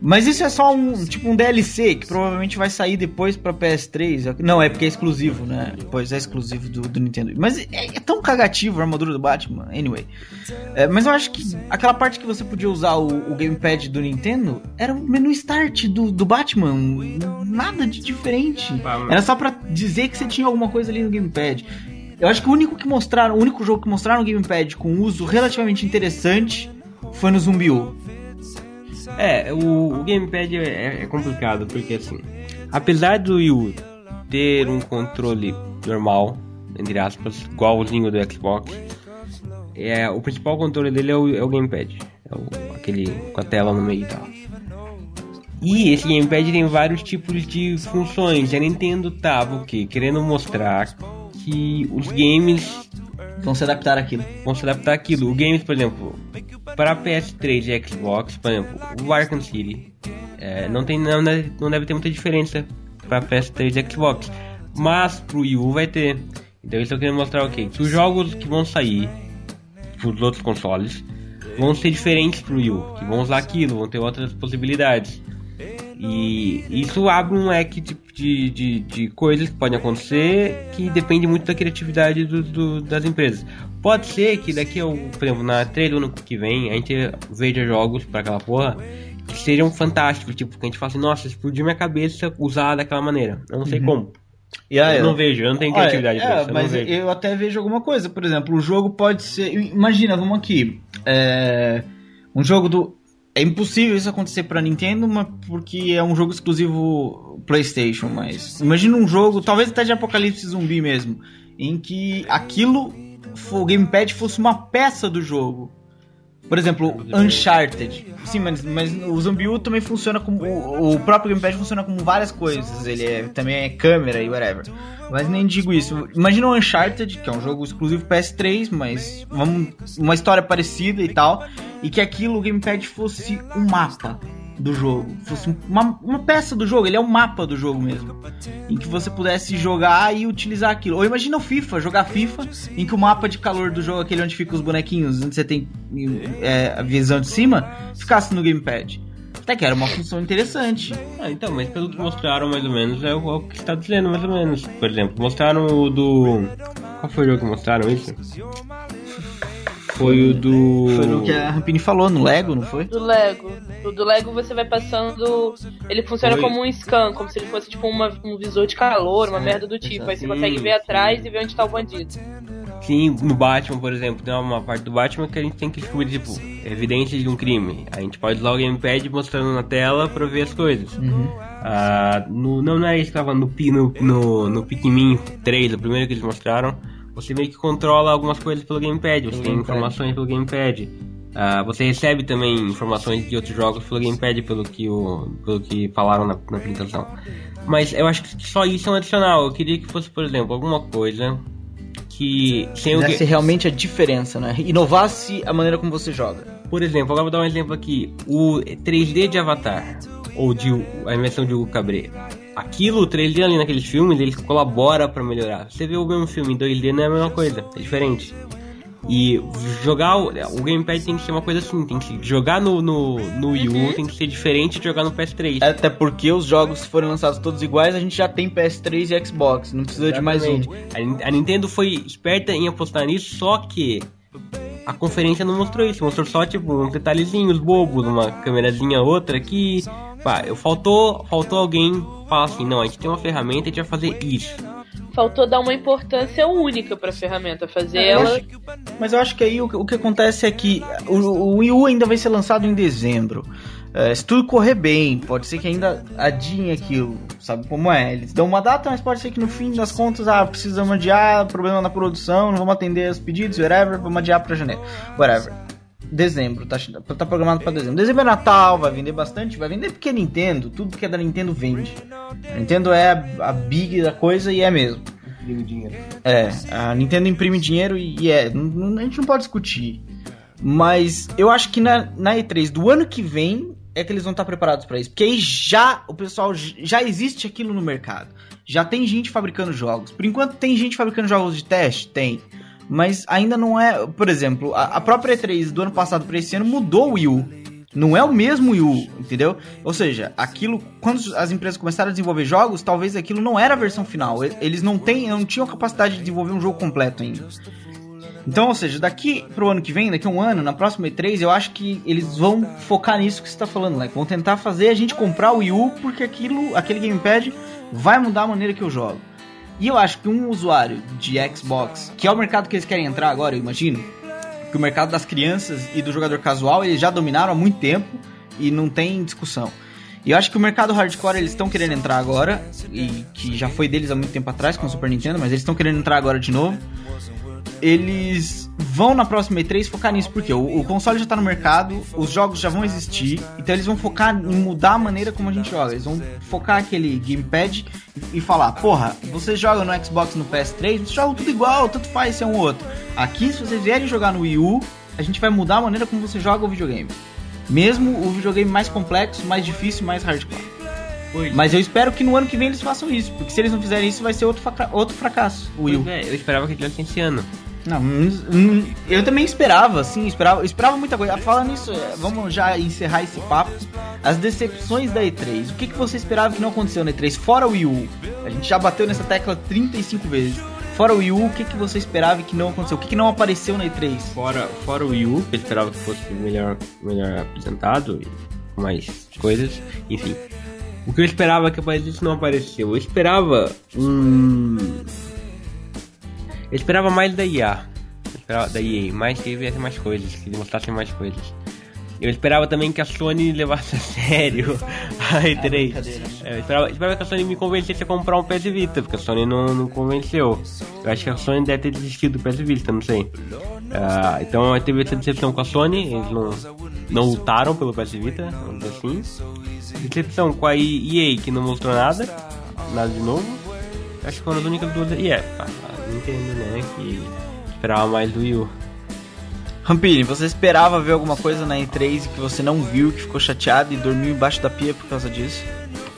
Mas isso é só um tipo um DLC que provavelmente vai sair depois pra PS3. Não, é porque é exclusivo, né? Pois é exclusivo do, do Nintendo. Mas é, é tão cagativo a armadura do Batman, anyway. É, mas eu acho que aquela parte que você podia usar o, o gamepad do Nintendo era o menu start do, do Batman. Nada de diferente. Era só pra dizer que você tinha alguma coisa ali no gamepad. Eu acho que o único que mostraram, o único jogo que mostraram o gamepad com uso relativamente interessante foi no Zumbi U. É, o, o gamepad é, é complicado, porque assim, apesar do Wii U ter um controle normal, entre aspas, igualzinho do Xbox, é, o principal controle dele é o, é o gamepad. É o, aquele com a tela no meio e tal. E esse gamepad tem vários tipos de funções. A Nintendo tava o quê? Querendo mostrar que os games Vão se adaptar àquilo. vão se adaptar àquilo. O games, por exemplo, para PS3 e Xbox, por exemplo, o Arkham City é, não tem não deve, não deve ter muita diferença para PS3 e Xbox, mas pro Wii U vai ter. Então eles estão querendo mostrar o quê? Que os jogos que vão sair pros outros consoles vão ser diferentes pro Wii U, que vão usar aquilo, vão ter outras possibilidades. E isso abre um leque de, de, de, de coisas que podem acontecer que depende muito da criatividade do, do- das empresas. Pode ser que daqui ao, por exemplo, na 3 do ano que vem, a gente veja jogos pra aquela porra que sejam fantásticos, tipo, que a gente fala assim, nossa, explodiu minha cabeça usar daquela maneira. Eu não sei como. Yeah, eu não vejo, eu não tenho criatividade Olha, pra é, isso, eu mas eu até vejo alguma coisa. Por exemplo, o jogo pode ser. Imagina, vamos aqui. É, um jogo do. É impossível isso acontecer pra Nintendo, mas porque é um jogo exclusivo PlayStation. Mas imagina um jogo, talvez até de Apocalipse Zumbi mesmo, em que aquilo, o gamepad fosse uma peça do jogo. Por exemplo, Uncharted. Sim, mas, mas o Zombie U também funciona como. O, o próprio gamepad funciona como várias coisas. Ele é, também é câmera e whatever. Mas nem digo isso. Imagina o Uncharted, que é um jogo exclusivo PS3, mas vamos, uma história parecida e tal. E que aquilo, o gamepad, fosse um mapa do jogo. Fosse uma, uma peça do jogo, ele é um mapa do jogo mesmo. Em que você pudesse jogar e utilizar aquilo. Ou imagina o FIFA, jogar FIFA, em que o mapa de calor do jogo, aquele onde ficam os bonequinhos, onde você tem é, a visão de cima, ficasse no gamepad. Até que era uma função interessante. Ah, então, mas pelo que mostraram mais ou menos, é o, é que está dizendo mais ou menos. Por exemplo, mostraram o do. Qual foi o jogo que mostraram isso? Foi o do. Foi no que a Rampini falou, no Lego, não foi? Do Lego. O do Lego você vai passando. Ele funciona Oi. como um scan, como se ele fosse tipo uma- um visor de calor, uma merda do tipo. Aí você consegue ver atrás e ver onde tá o bandido. Sim, no Batman, por exemplo, tem uma parte do Batman que a gente tem que descobrir, tipo, evidências de um crime. A gente pode usar o gamepad mostrando na tela pra ver as coisas. Ah, no, não, não é isso que tava no, no, no, no Pikmin 3, o primeiro que eles mostraram. Você meio que controla algumas coisas pelo gamepad, você tem gamepad. informações pelo gamepad. Ah, você recebe também informações de outros jogos pelo gamepad, pelo que, o, pelo que falaram na, na apresentação. Mas eu acho que só isso é um adicional. Eu queria que fosse, por exemplo, alguma coisa que sem o ga- realmente a diferença, né? Inovasse a maneira como você joga. Por exemplo, agora vou dar um exemplo aqui. O 3D de Avatar, ou de a invenção de Hugo Cabret. Aquilo, o 3D ali naqueles filmes, ele colabora pra melhorar. Você vê o mesmo filme em 2D não é a mesma coisa, é diferente. E jogar o, o gamepad tem que ser uma coisa assim, tem que jogar no, no, no Wii U tem que ser diferente de jogar no PS3. Até porque os jogos foram lançados todos iguais, a gente já tem PS3 e Xbox, não precisa de mais um. Exatamente. A, a Nintendo foi esperta em apostar nisso, só que a conferência não mostrou isso, mostrou só tipo uns detalhezinhos bobos, uma câmerazinha outra aqui. Pá, eu- faltou, faltou alguém falar assim, não, a gente tem uma ferramenta, a gente vai fazer isso. Faltou dar uma importância única pra ferramenta, fazer É, Eu ela. Mas eu acho que aí o, que- o que acontece é que o, o Wii U ainda vai ser lançado em dezembro. É, se tudo correr bem, pode ser que ainda adiem aquilo, sabe como é? Eles dão uma data, mas pode ser que no fim das contas, ah, precisamos adiar, problema na produção, não vamos atender os pedidos, whatever, vamos adiar pra janeiro. Whatever. Dezembro, tá, tá programado pra dezembro. Dezembro é Natal, vai vender bastante, vai vender porque é Nintendo, tudo que é da Nintendo vende. A Nintendo é a, a big da coisa e é mesmo. É, a Nintendo imprime dinheiro e, e é, a gente não pode discutir. Mas eu acho que na, na E3 do ano que vem é que eles vão estar preparados pra isso. Porque aí já o pessoal já existe aquilo no mercado. Já tem gente fabricando jogos. Por enquanto tem gente fabricando jogos de teste? Tem. Mas ainda não é. Por exemplo, a, a própria E3 do ano passado pra esse ano mudou o Wii U. Não é o mesmo Wii U, entendeu? Ou seja, aquilo, quando as empresas começaram a desenvolver jogos, talvez aquilo não era a versão final. Eles não, têm, não tinham capacidade de desenvolver um jogo completo ainda. Então, ou seja, daqui pro ano que vem, daqui a um ano, na próxima E3, eu acho que eles vão focar nisso que você tá falando, né? Vão tentar fazer a gente comprar o Wii U, porque aquilo, aquele gamepad vai mudar a maneira que eu jogo. E eu acho que um usuário de Xbox, que é o mercado que eles querem entrar agora, eu imagino, que o mercado das crianças e do jogador casual, eles já dominaram há muito tempo e não tem discussão. E eu acho que o mercado hardcore eles estão querendo entrar agora, e que já foi deles há muito tempo atrás com o Super Nintendo, mas eles estão querendo entrar agora de novo. Eles vão na próxima E3 focar nisso, porque o, o console já tá no mercado, os jogos já vão existir, então eles vão focar em mudar a maneira como a gente joga. Eles vão focar aquele gamepad e, falar: porra, vocês jogam no Xbox no PS3, vocês jogam tudo igual, tanto faz ser um ou outro. Aqui, se vocês vierem jogar no Wii U, a gente vai mudar a maneira como você joga o videogame. Mesmo o videogame mais complexo, mais difícil, mais hardcore. Mas eu espero que no ano que vem eles façam isso, porque se eles não fizerem isso, vai ser outro, outro fracasso. O Wii U. Pois é, eu esperava que tivesse esse ano. Não, eu também esperava, sim, esperava, esperava muita coisa. Falando nisso, é, vamos já encerrar esse papo. As decepções da E3. O que, que você esperava que não aconteceu na E3? Fora o Wii U. A gente já bateu nessa tecla 35 vezes. Fora o Wii U, o que, que você esperava que não aconteceu? O que, que não apareceu na E3? Fora, fora o Wii U, eu esperava que fosse melhor, melhor apresentado e mais coisas, enfim. O que eu esperava que aparecesse não apareceu. Eu esperava um. Eu esperava mais da IA. Eu esperava da EA, mais que viesse mais coisas, que mostrassem mais coisas. Eu esperava também que a Sony levasse a sério *laughs* a E3. É, eu esperava, esperava que a Sony me convencesse a comprar um PS Vita, porque a Sony não, não convenceu. Eu acho que a Sony deve ter desistido do PS Vita, não sei. Ah, então teve essa decepção com a Sony, eles não, não lutaram pelo PS Vita, vamos dizer assim. Decepção com a EA, que não mostrou nada, nada de novo. Acho que foram as únicas duas. E é, a a Nintendo, né, que esperava mais do Wii U. Rampini, você esperava ver alguma coisa na E3 que você não viu, que ficou chateado e dormiu embaixo da pia por causa disso?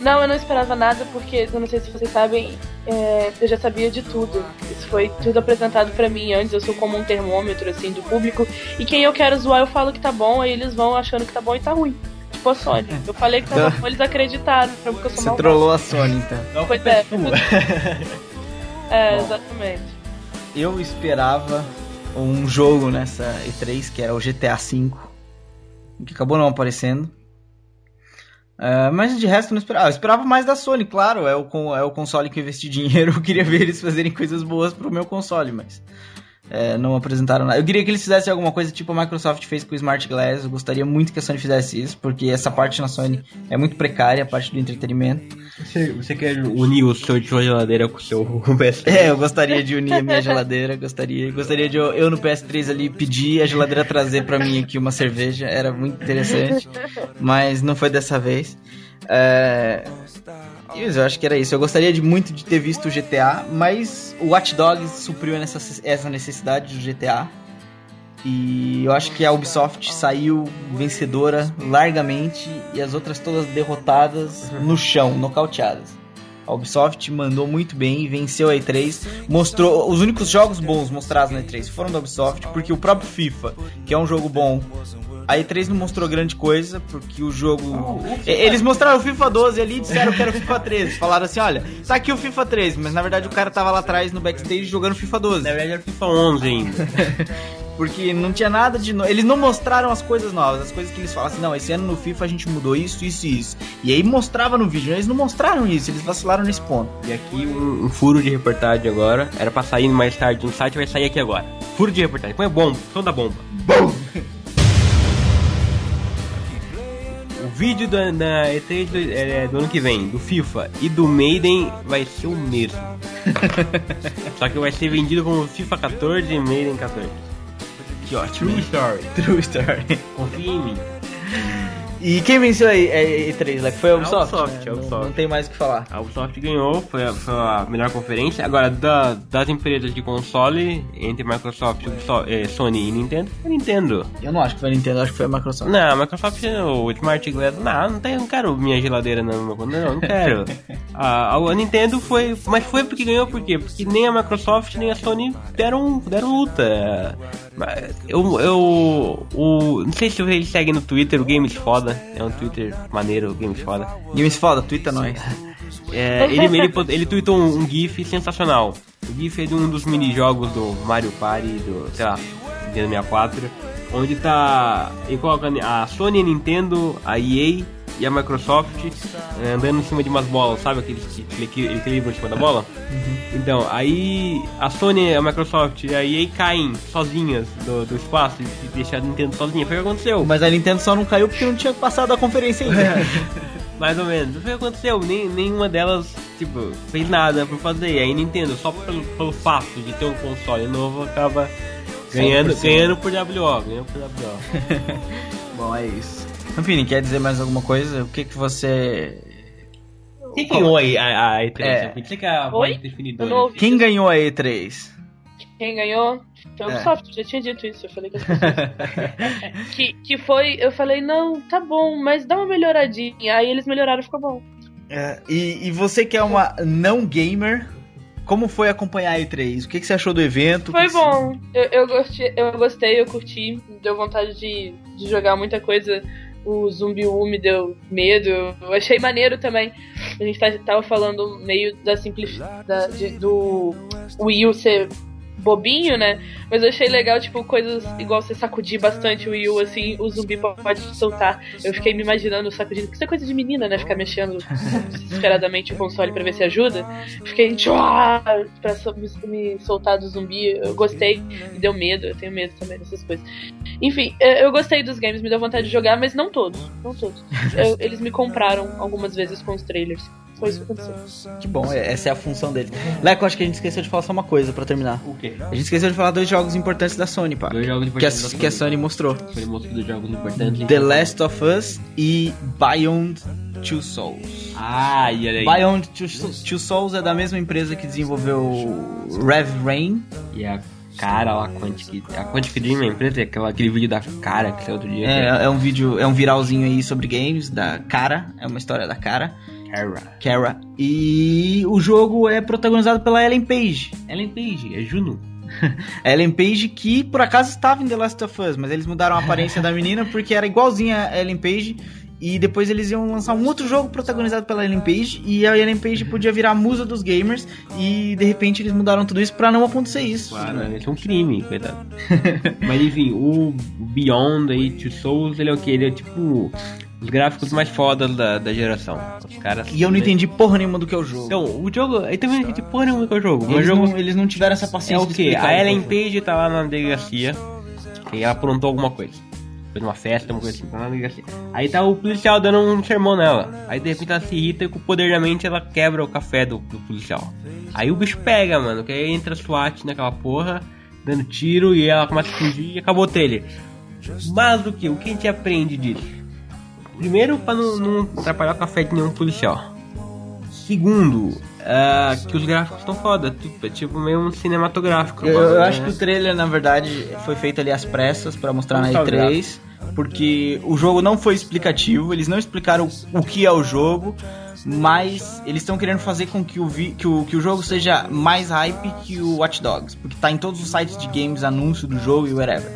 Não, eu não esperava nada porque, eu não sei se vocês sabem, é, eu já sabia de tudo. Isso foi tudo apresentado pra mim antes, eu sou como um termômetro, assim, do público. E quem eu quero zoar, eu falo que tá bom, aí eles vão achando que tá bom e tá ruim. Tipo a Sony. *laughs* Eu falei que tava bom, eles acreditaram, porque eu sou Você malvada. trollou a Sony, então. Pois é. *laughs* é, exatamente. Eu esperava um jogo nessa E3 que era o GTA V, que acabou não aparecendo. É, mas de resto não esperava. Eu esperava mais da Sony, claro. É o, é o console que eu investi *laughs* dinheiro. Eu queria ver eles fazerem coisas boas pro meu console, mas é, não apresentaram nada. Eu queria que eles fizessem alguma coisa tipo a Microsoft fez com o Smart Glass. Eu gostaria muito que a Sony fizesse isso, porque essa parte na Sony é muito precária, a parte do entretenimento. Você, você quer unir o seu de sua geladeira com o seu *laughs* PS? É, eu gostaria de unir a minha geladeira, gostaria, gostaria de eu, eu no PS3 ali pedir a geladeira trazer pra mim aqui uma cerveja, era muito interessante, mas não foi dessa vez. É, isso, eu acho que era isso. Eu gostaria de muito de ter visto o GTA, mas o Watch Dogs supriu essa, essa necessidade do GTA. E eu acho que a Ubisoft saiu vencedora largamente e as outras todas derrotadas no chão, nocauteadas. A Ubisoft mandou muito bem, venceu a E3, mostrou os únicos jogos bons mostrados na E3 foram da Ubisoft, porque o próprio FIFA, que é um jogo bom, a E3 não mostrou grande coisa, porque o jogo. E- Eles mostraram o FIFA 12 ali e disseram que era o FIFA 13. Falaram assim: olha, tá aqui o FIFA 13, mas na verdade o cara tava lá atrás no backstage jogando FIFA 12. Na verdade era FIFA 11 ainda. *laughs* Porque não tinha nada de novo. Eles não mostraram as coisas novas, as coisas que eles falam assim, não, esse ano no FIFA a gente mudou isso, isso e isso. E aí mostrava no vídeo. Eles não mostraram isso, eles vacilaram nesse ponto. E aqui um, um furo de reportagem agora. Era pra sair mais tarde no site, vai sair aqui agora. Furo de reportagem. Põe bomba, som da bomba. O vídeo da, da E3 do, é, do ano que vem, do FIFA e do Maiden, vai ser o mesmo. *laughs* Só que vai ser vendido como FIFA 14 e Maiden 14. Que ótimo. True story. True story. Confia em mim. *laughs* E quem venceu aí a E3, Leque? Foi a Ubisoft? Ubisoft, né? a Não- Ubisoft. Não, tem mais o que falar. A Ubisoft ganhou, foi a, foi a melhor conferência. Agora, da- das empresas de console, entre Microsoft, Ubisoft, eh, Sony e Nintendo, foi Nintendo. Eu não acho que foi a Nintendo, acho que foi a Microsoft. Não, a Microsoft, o Smart Glass, não, não, tem, não quero minha geladeira computador, não, não quero. *laughs* a, a Nintendo foi, mas foi porque ganhou, por quê? Porque nem a Microsoft nem a Sony deram, deram luta. Eu, eu, o, não sei se vocês seguem no Twitter, o Games Foda, é um Twitter maneiro, o Games Foda. Games foda, twitta nós. *laughs* É, ele, ele, po- ele tweetou um, um GIF sensacional. O GIF é de um dos minijogos do Mario Party, do, sei lá, Nintendo 64, onde tá. Ele coloca a Sony, a Nintendo, a EA e a Microsoft é, andando em cima de umas bolas, sabe aqueles que que equi- equilibram em cima da bola? Então, aí a Sony, a Microsoft e a EA caem sozinhas do, do espaço e deixam a Nintendo sozinha. Foi o que aconteceu. Mas a Nintendo só não caiu porque não tinha passado a conferência ainda. Mais ou menos. Foi o que aconteceu. Nem, nenhuma delas, tipo, fez nada por fazer. E aí Nintendo, só pelo, pelo fato de ter um console novo, acaba ganhando, 100%. ganhando por WO. Ganhando por WO. *laughs* Bom, é isso. Enfim, quer dizer mais alguma coisa? O que que você... Quem ganhou aí a, a E3? É. Que que a definidora. ouvi. Quem ganhou a E3? Quem ganhou foi É. Ubisoft, eu já tinha dito isso, eu falei com as pessoas. que, que foi, eu falei, não, tá bom, mas dá uma melhoradinha. Aí eles melhoraram, ficou bom. É, e, e você que é uma não gamer, como foi acompanhar a E3? O que, que você achou do evento? Foi que que bom, eu, eu, gostei, eu gostei, eu curti, deu vontade de, de jogar muita coisa. O Zumbi me deu medo, eu achei maneiro também. A gente tá- tava falando meio da simplicidade do Wii U ser bobinho, né? Mas eu achei legal, tipo, coisas igual você sacudir bastante o Wii U, assim, o zumbi pode te soltar. Eu fiquei me imaginando sacudindo, porque isso é coisa de menina, né? Ficar mexendo *laughs* desesperadamente o console pra ver se ajuda. Fiquei, tchua, pra me, soltar do zumbi. Eu gostei, me deu medo, eu tenho medo também dessas coisas. Enfim, eh, eu gostei dos games, me deu vontade de jogar, mas não todos, não todos. *laughs* Eu- eles me compraram algumas vezes com os trailers. Foi isso que aconteceu. Que bom, é- essa é a função dele. Leco, acho que a gente esqueceu de falar só uma coisa pra terminar. O quê? A gente esqueceu de falar dois jogos importantes da Sony, pá. Dois jogos Que a, importantes da que a Sony. Sony mostrou. Foi mostrado dos jogos importantes. The Last of Us e Beyond Two Souls. Ah, e olha aí. Beyond Two, Two Souls é da mesma empresa que desenvolveu Rev Rain. E a cara lá, a Quantic, a Quantic Dream, a empresa, aquela, aquele vídeo da cara que saiu outro dia. É, é um vídeo, é um viralzinho aí sobre games da Cara, é uma história da Cara, Cara. Kara. E o jogo é protagonizado pela Ellen Page. Ellen Page, é Juno. *laughs* Ellen Page que por acaso estava em The Last of Us, mas eles mudaram a aparência da menina porque era igualzinha a Ellen Page. E depois eles iam lançar um outro jogo protagonizado pela Ellen Page. E a Ellen Page podia virar a musa dos gamers. E de repente eles mudaram tudo isso pra não acontecer isso. Claro, isso é um crime, coitado. *laughs* Mas enfim, o Beyond aí, Two Souls, ele é o que? Ele é tipo os gráficos mais fodas da, da geração. Os caras. E eu não entendi porra nenhuma do que é o jogo. Então, o jogo. Aí também não entendi porra nenhuma do que é o jogo. Mas o eles, jogo não, eles não tiveram essa é paciência o de que? explicar A o Ellen. Page tá lá na delegacia e ela aprontou alguma coisa. Foi numa festa, uma coisa assim, lá na delegacia. Aí tá o policial dando um sermão nela. Aí de repente ela se irrita e com o poder da mente ela quebra o café do, do policial. Aí o bicho pega, mano, que aí entra SWAT naquela porra, dando tiro e ela começa a fugir e acabou o trailer. Mas o que? O que a gente aprende disso? Primeiro, pra não, não atrapalhar o café de nenhum policial. Segundo, ah, que os gráficos estão foda. Tipo, é tipo meio um cinematográfico. Eu, eu né? acho que o trailer, na verdade, foi feito ali às pressas pra mostrar na Vamos E3. Porque o jogo não foi explicativo, eles não explicaram o que é o jogo. mas eles estão querendo fazer com que o, vi- que, o, que o jogo seja mais hype que o Watch Dogs, porque tá em todos os sites de games, anúncio do jogo e whatever.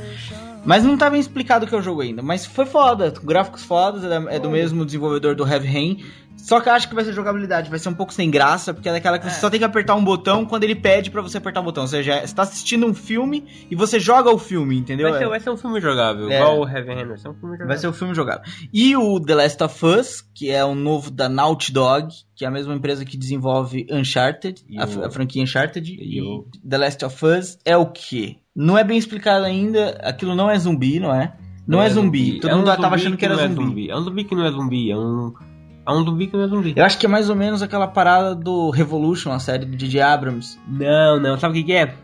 Mas não tá bem explicado o que é o jogo ainda. Mas foi foda, gráficos fodas, é da- é do mesmo desenvolvedor do Heavy Rain. Só que eu acho que vai ser jogabilidade, vai ser um pouco sem graça, porque é daquela que você só tem que apertar um botão quando ele pede pra você apertar o botão. Ou seja, você tá assistindo um filme e você joga o filme, entendeu? Vai ser, É- vai ser um filme jogável, É. igual o Heavy Rain, vai ser um filme jogável. Vai ser o filme jogável. E o The Last of Us, que é o novo da Naughty Dog, que é a mesma empresa que desenvolve Uncharted, a, o- a franquia Uncharted. e E, o- The Last of Us é o quê? Não é bem explicado ainda. Aquilo não é zumbi, não é? Não, é, zumbi. Todo É um mundo tava zumbi achando que era não é zumbi. É um zumbi que não é zumbi, é um. É um zumbi que não é zumbi. Eu acho que é mais ou menos aquela parada do Revolution, a série do J.J. Abrams. Não, não, sabe o que, que é?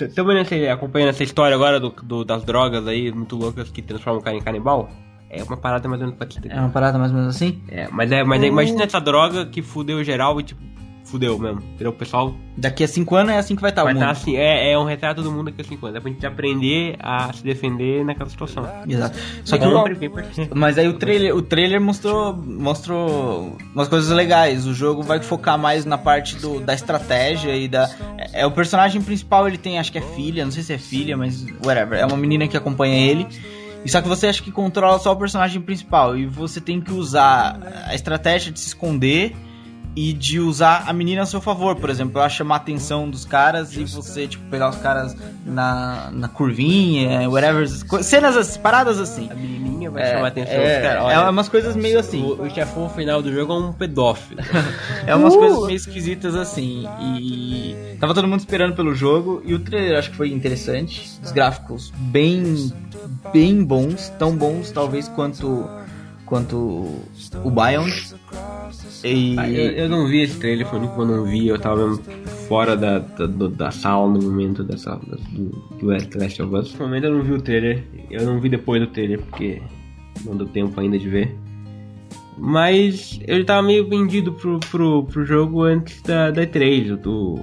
Estão acompanhando essa história agora do, do- das drogas aí muito loucas que transformam o cara em canibal? É uma parada mais ou menos parecida. É uma parada mais ou menos assim? É, mas é, mas é, imagina essa droga que fudeu geral e tipo, fudeu mesmo. Entendeu? O pessoal Daqui a cinco anos é assim que vai estar vai o estar mundo. assim, é, é um retrato do mundo aqui a 5 anos. É pra gente aprender a se defender naquela situação. Exato. Só que o. Mas aí o trailer, o trailer mostrou, mostrou umas coisas legais. O jogo vai focar mais na parte do, da estratégia e da. É, é o personagem principal, ele tem, acho que é filha, não sei se é filha, mas whatever. É uma menina que acompanha ele. E só que você acha que controla só o personagem principal. E você tem que usar a estratégia de se esconder e de usar a menina a seu favor, por exemplo, ela chamar a atenção dos caras e você, tipo, pegar os caras na, na curvinha, whatever, cenas assim, paradas assim. A menininha vai É, chamar a atenção é, dos caras. é Olha, umas coisas meio assim. O, o chefão final do jogo é um pedófilo. *laughs* É umas coisas meio esquisitas assim. E tava todo mundo esperando pelo jogo. E o trailer acho que foi interessante. Os gráficos bem, bem bons. Tão bons, talvez, quanto, quanto o Biond. E. Eu, eu não vi esse trailer, foi o único que eu não vi. Eu tava mesmo fora da, da, do- da sala no momento dessa, do, do Last of Us. No momento eu não vi o trailer. Eu não vi depois do trailer, porque não deu tempo ainda de ver. Mas eu tava meio vendido pro, pro, pro jogo antes da, da E3. eu tô-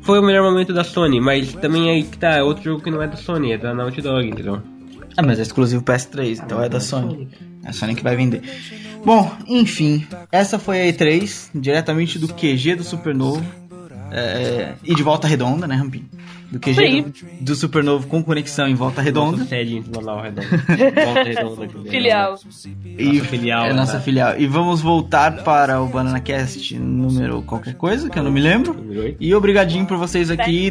Foi o melhor momento da Sony, mas também aí que tá, é outro jogo que não é da Sony, é da Naughty Dog, entendeu? Ah, mas é exclusivo PS3, então é da Sony. É a Sony que vai vender. Bom, enfim, essa foi a E3, diretamente do QG do Supernovo. É, e de volta redonda, né, Rampinho? Do QG do, do Supernovo com conexão em volta redonda. Nossa sede Manaus Redonda. *laughs* Volta Redonda. aqui. Filial. E filial, É nossa né? filial. E vamos voltar para o Banana Cast número qualquer coisa, que eu não me lembro. E obrigadinho por vocês aqui.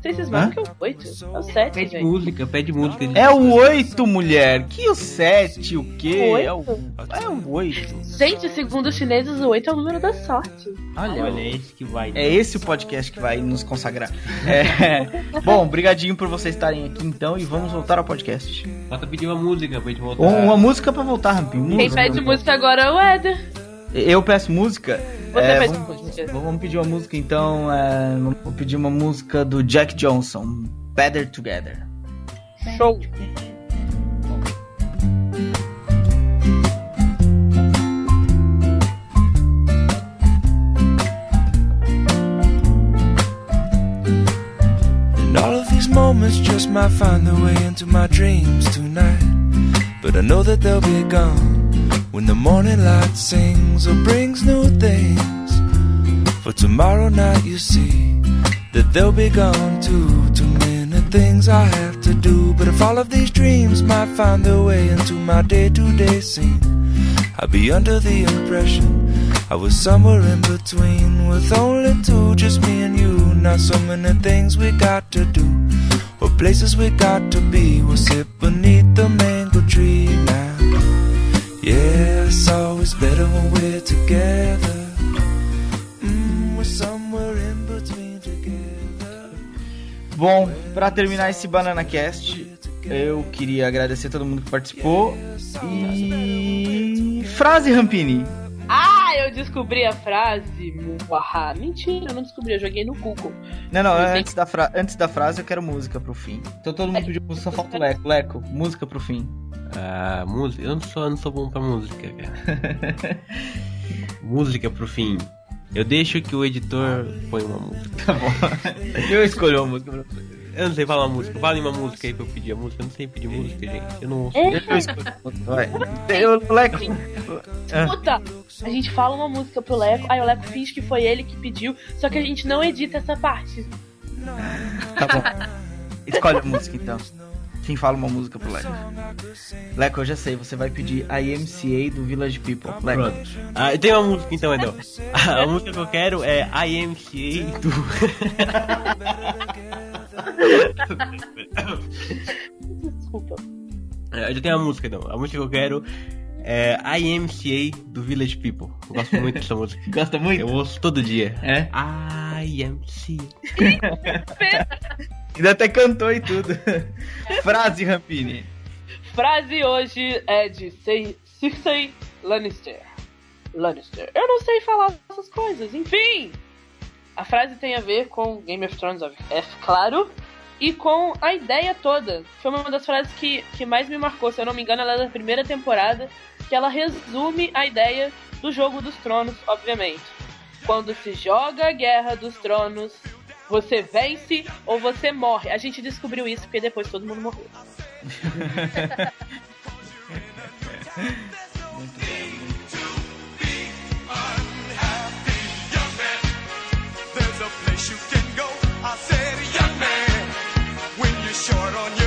Sete. ter- Vocês sabem que é o 8. É o 7, Pede gente. música, pede música. É o 8, mulher. Que o 7, o quê? Oito? É o, é o 8. Gente, segundo os chineses, o 8 é o número da sorte. Olha, Olha, é esse que vai. É esse o podcast que vai nos consagrar. É. *laughs* Bom, brigadinho por vocês estarem aqui então e vamos voltar ao podcast. Falta pedir uma música pra gente voltar. Uma música pra voltar, Rampinho. Quem Música. pede música agora é o Éder. Eu peço música. Você É, pede vamos, música. vamos pedir uma música então. é, vou pedir uma música do Jack Johnson, Better Together. Show. And all of these moments just might find their way into my dreams tonight. But I know that they'll be gone when the morning light sings or brings new things. For tomorrow night, you see that they'll be gone too. Too many things I have to do. But if all of these dreams might find their way into my day to day scene, I'd be under the impression I was somewhere in between with only two, just me and you. Not so many things we got to do, or places we got to be. We'll sit beneath the mango tree it's always better when we're together. Mm, we're somewhere in between together. Bom, pra terminar esse Banana Cast, eu queria agradecer a todo mundo que participou. E. Frase, Rampini. Ah, eu descobri a frase. Muaha. Mentira, eu não descobri, eu joguei no Google. Não, não, Eu sei antes da, fra- antes da frase eu quero música pro fim. Então todo mundo pediu música, só falta o Leco. Leco, música pro fim. Ah, música. Eu não sou, eu não sou bom pra música, cara. *laughs* música pro fim. Eu deixo que o editor põe uma música. Tá bom. Eu escolhi uma música pra você. Eu não sei falar uma música. Fala em uma música aí pra eu pedir a música. Eu não sei pedir música, gente. Eu não ouço. É. Eu escolho. Vai. Eu, Leco. Ah, Puta! A gente fala uma música pro Leco, aí o Leco finge que foi ele que pediu, só que a gente não edita essa parte. tá bom. Escolhe a música então. Quem fala uma música pro Leco? Leco, eu já sei, você vai pedir a IMCA do Village People. Leco. Pronto. Ah, tem uma música então, Edel. A música que eu quero é IMCA do. *laughs* Desculpa. É, Eu já tenho uma música então. A música que eu quero é IMCA do Village People. Eu gosto muito dessa música. *laughs* Gosta muito? Eu ouço todo dia. É? IMCA. Ainda até cantou e tudo. *laughs* Frase, Rampini. Frase hoje é de Sei- Cersei Lannister. Lannister. Eu não sei falar essas coisas. Enfim, a frase tem a ver com Game of Thrones, é claro, e com a ideia toda. Foi uma das frases que, que mais me marcou, se eu não me engano, ela é da primeira temporada, que ela resume a ideia do Jogo dos Tronos, obviamente. Quando se joga a Guerra dos Tronos, você vence ou você morre. A gente descobriu isso porque depois todo mundo morreu. *laughs* you. short on you.